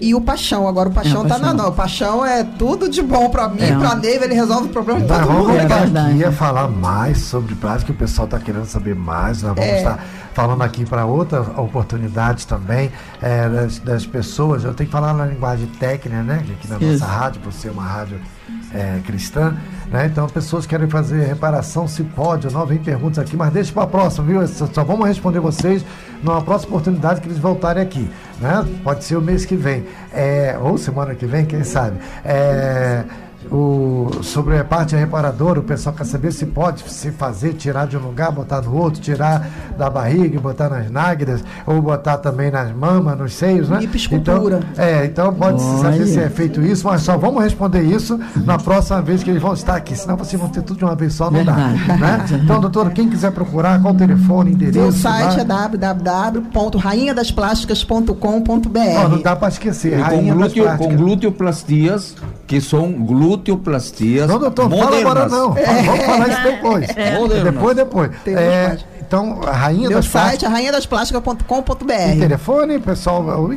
e o Paixão. Agora o Paixão É, o tá na Paixão. não. O Paixão é tudo de bom pra mim, É. pra Neiva, ele resolve o problema de todo vamos mundo. É verdade. aqui a falar mais sobre prática, o pessoal está querendo saber mais. Nós vamos É. estar falando aqui para outras oportunidades também é, das, das pessoas. Eu tenho que falar na linguagem técnica, né? Aqui na Isso. nossa rádio, por ser uma rádio é, cristã. Né? Então, pessoas querem fazer reparação, se pode ou não, vem perguntas aqui, mas deixa para a próxima, viu? Só vamos responder vocês numa próxima oportunidade que eles voltarem aqui. Né? Pode ser o mês que vem, é, ou semana que vem, quem sabe. É, o, sobre a parte reparadora, o pessoal quer saber se pode se fazer, tirar de um lugar, botar no outro, tirar da barriga, botar nas nágridas, ou botar também nas mamas, nos seios, né? Então, é, então pode se saber se é feito isso, mas só vamos responder isso na próxima vez que eles vão estar aqui, senão vocês vão ter tudo de uma vez só, não Verdade. dá. Né? Então, doutor, quem quiser procurar, qual o telefone, endereço? Meu site lá? é www.rainhadasplásticas.com.br. Não dá para esquecer, rainha com, das glúteo, com plásticas. gluteoplastias, que são gluteoplastias Não, doutor, fala modernas. agora não. Vamos falar isso depois. Modernas. Depois, depois. Tem É, então, a rainha Meu das site é plásticas. é Tem rainhadasplásticas.com.br. telefone, pessoal.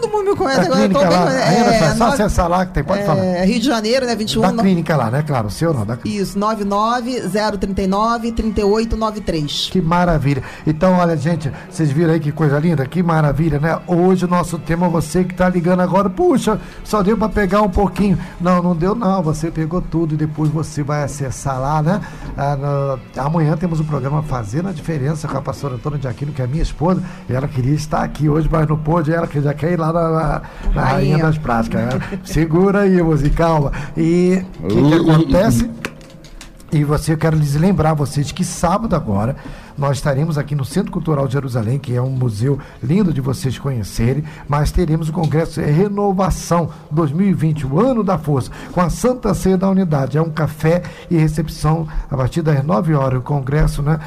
Todo mundo me conhece Da agora. clínica lá. é. Só nove- acessar lá que tem, pode falar. é, Rio de Janeiro, né? 21. Da no- clínica lá, né? Claro, o seu não, da. Isso, 99-039-3893. Que maravilha. Então, olha, gente, vocês viram aí que coisa linda? Que maravilha, né? Hoje o nosso tema, você que tá ligando agora, puxa, só deu para pegar um pouquinho. Não, não deu não, você pegou tudo e depois você vai acessar lá, né? Ah, no- amanhã temos o programa Fazendo a Diferença com a pastora Antônia de Aquino, que é minha esposa, ela queria estar aqui hoje, mas não pôde, ela que já quer ir lá na, na, na Rainha das Práticas. né? Segura aí, moça, calma. E o que, que Uh, uh, uh, acontece? E você, eu quero lhes lembrar vocês que sábado agora nós estaremos aqui no Centro Cultural de Jerusalém, que é um museu lindo de vocês conhecerem, mas teremos o Congresso Renovação 2020, o ano da força, com a Santa Ceia da Unidade. É um café e recepção a partir das 9 horas. O Congresso, né?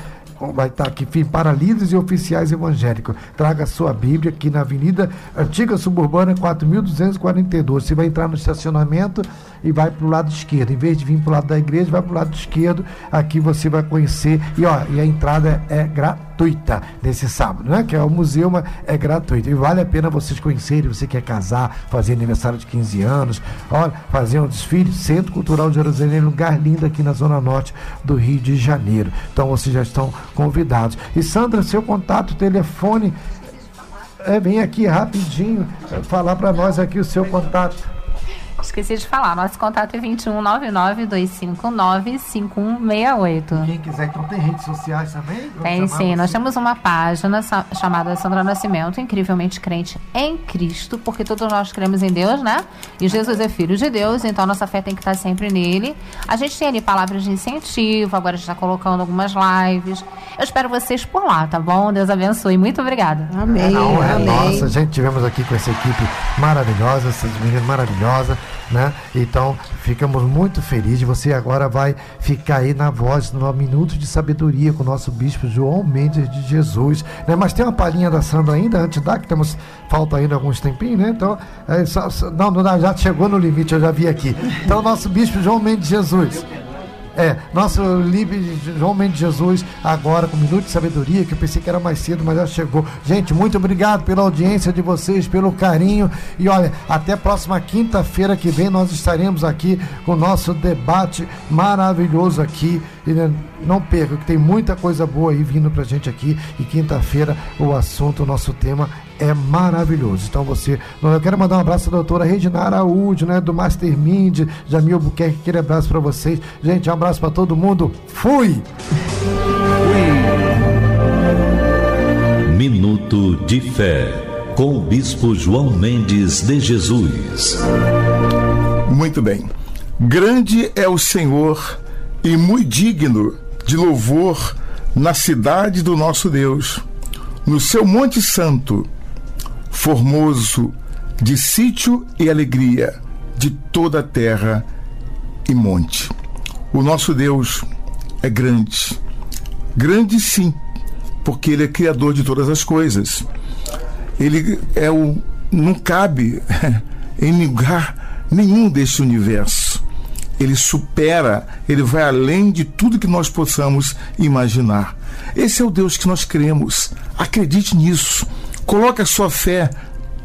Vai estar aqui enfim, para líderes e oficiais evangélicos. Traga sua Bíblia aqui na Avenida Antiga Suburbana 4242. Você vai entrar no estacionamento e vai para o lado esquerdo. Em vez de vir para o lado da igreja, vai para o lado esquerdo. Aqui você vai conhecer. E, ó, e a entrada é gratuita nesse sábado, né? Que é o museu, mas é gratuito. E vale a pena vocês conhecerem. Você quer casar, fazer aniversário de 15 anos, olha, fazer um desfile. Centro Cultural de Jerusalém, lugar lindo aqui na Zona Norte do Rio de Janeiro. Então vocês já estão convidados. E Sandra, seu contato, telefone. É, vem aqui rapidinho é, falar para nós aqui o seu contato. Esqueci de falar, nosso contato é 2199-259-5168. Quem quiser, então tem redes sociais também? Tem sim, nós temos uma página chamada Sandra Nascimento, incrivelmente crente em Cristo, porque todos nós cremos em Deus, né? E Jesus é filho de Deus, então nossa fé tem que estar sempre nele. A gente tem ali palavras de incentivo, agora a gente está colocando algumas lives. Eu espero vocês por lá, tá bom? Deus abençoe. Muito obrigada. Amém. A honra é amém. nossa, gente. Tivemos aqui com essa equipe maravilhosa, essas meninas maravilhosas, né? Então, ficamos muito felizes. Você agora vai ficar aí na voz, no Minuto de Sabedoria com o nosso bispo João Mendes de Jesus, né? Mas tem uma palhinha da Sandra ainda, antes da que temos, falta ainda alguns tempinhos, né? Então, é só- só- não, não, já chegou no limite, eu já vi aqui. Então, nosso bispo João Mendes de Jesus. É, nosso livre João Mendes Jesus, agora com Minuto de Sabedoria, que eu pensei que era mais cedo, mas já chegou. Gente, muito obrigado pela audiência de vocês, pelo carinho. E olha, até a próxima quinta-feira que vem nós estaremos aqui com o nosso debate maravilhoso aqui. E né, não perca, que tem muita coisa boa aí vindo pra gente aqui. E quinta-feira o assunto, o nosso tema é maravilhoso. Então você, eu quero mandar um abraço à doutora Regina Araújo, né, do Mastermind, Jamil Buquerque, aquele abraço para vocês. Gente, um abraço para todo mundo. Fui! Minuto de Fé, com o Bispo João Mendes de Jesus. Muito bem. Grande é o Senhor e muito digno de louvor na cidade do nosso Deus, no seu Monte Santo formoso de sítio e alegria de toda a terra e monte. O nosso Deus é grande. Grande sim, porque ele é criador de todas as coisas. Ele é o não cabe em lugar nenhum deste universo. Ele supera, ele vai além de tudo que nós possamos imaginar. Esse é o Deus que nós cremos. Acredite nisso. Coloque a sua fé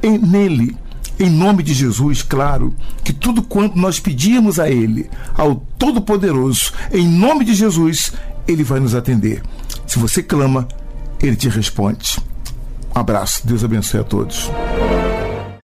em, nele. Em nome de Jesus, claro, que tudo quanto nós pedimos a Ele, ao Todo-Poderoso, em nome de Jesus, Ele vai nos atender. Se você clama, Ele te responde. Um abraço. Deus abençoe a todos.